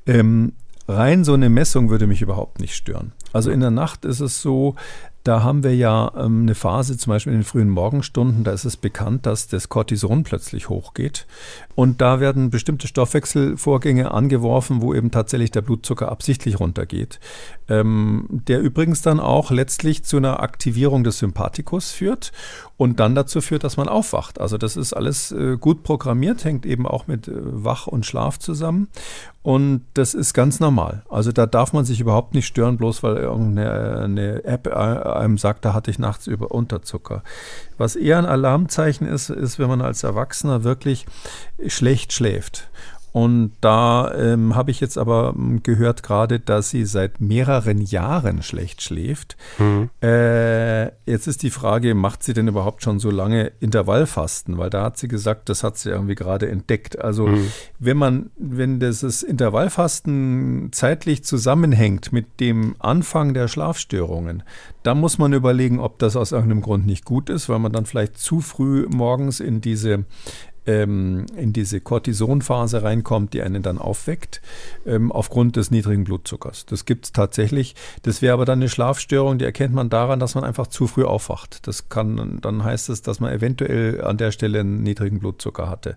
Ähm, rein so eine Messung würde mich überhaupt nicht stören. Also in der Nacht ist es so, da haben wir ja ähm, eine Phase, zum Beispiel in den frühen Morgenstunden, da ist es bekannt, dass das Cortison plötzlich hochgeht. Und da werden bestimmte Stoffwechselvorgänge angeworfen, wo eben tatsächlich der Blutzucker absichtlich runtergeht. Ähm, der übrigens dann auch letztlich zu einer Aktivierung des Sympathikus führt und dann dazu führt, dass man aufwacht. Also das ist alles äh, gut programmiert, hängt eben auch mit äh, Wach und Schlaf zusammen. Und das ist ganz normal. Also da darf man sich überhaupt nicht stören, bloß weil irgendeine App äh, einem sagt, da hatte ich nachts über Unterzucker. Was eher ein Alarmzeichen ist, ist, wenn man als Erwachsener wirklich schlecht schläft. Und da ähm, habe ich jetzt aber ähm, gehört gerade, dass sie seit mehreren Jahren schlecht schläft. Mhm. Äh, jetzt ist die Frage, macht sie denn überhaupt schon so lange Intervallfasten? Weil da hat sie gesagt, das hat sie irgendwie gerade entdeckt. Also mhm. wenn man, wenn dieses Intervallfasten zeitlich zusammenhängt mit dem Anfang der Schlafstörungen, dann muss man überlegen, ob das aus irgendeinem Grund nicht gut ist, weil man dann vielleicht zu früh morgens in diese ähm, in diese Cortisonphase reinkommt, die einen dann aufweckt, ähm, aufgrund des niedrigen Blutzuckers. Das gibt es tatsächlich. Das wäre aber dann eine Schlafstörung, die erkennt man daran, dass man einfach zu früh aufwacht. Das kann, dann heißt es, dass man eventuell an der Stelle einen niedrigen Blutzucker hatte.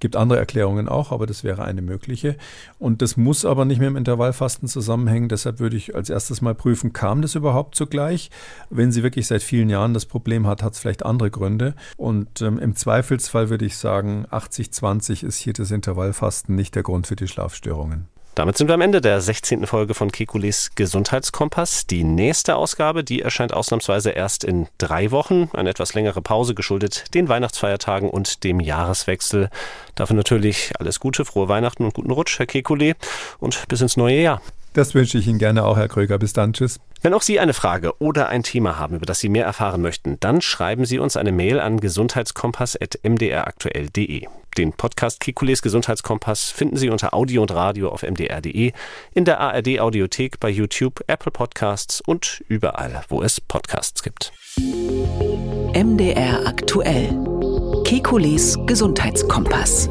Gibt andere Erklärungen auch, aber das wäre eine mögliche. Und das muss aber nicht mit dem Intervallfasten zusammenhängen. Deshalb würde ich als erstes mal prüfen, kam das überhaupt zugleich? Wenn sie wirklich seit vielen Jahren das Problem hat, hat es vielleicht andere Gründe. Und ähm, im Zweifelsfall würde ich sagen, 80-20 ist hier das Intervallfasten nicht der Grund für die Schlafstörungen. Damit sind wir am Ende der 16. Folge von Kekules Gesundheitskompass. Die nächste Ausgabe, die erscheint ausnahmsweise erst in drei Wochen. Eine etwas längere Pause geschuldet den Weihnachtsfeiertagen und dem Jahreswechsel. Dafür natürlich alles Gute, frohe Weihnachten und guten Rutsch, Herr Kekule, und bis ins neue Jahr. Das wünsche ich Ihnen gerne auch, Herr Kröger. Bis dann. Tschüss. Wenn auch Sie eine Frage oder ein Thema haben, über das Sie mehr erfahren möchten, dann schreiben Sie uns eine Mail an gesundheitskompass.mdraktuell.de. Den Podcast Kikules Gesundheitskompass finden Sie unter Audio und Radio auf mdr.de, in der ARD Audiothek, bei YouTube, Apple Podcasts und überall, wo es Podcasts gibt. MDR aktuell. Kekules Gesundheitskompass.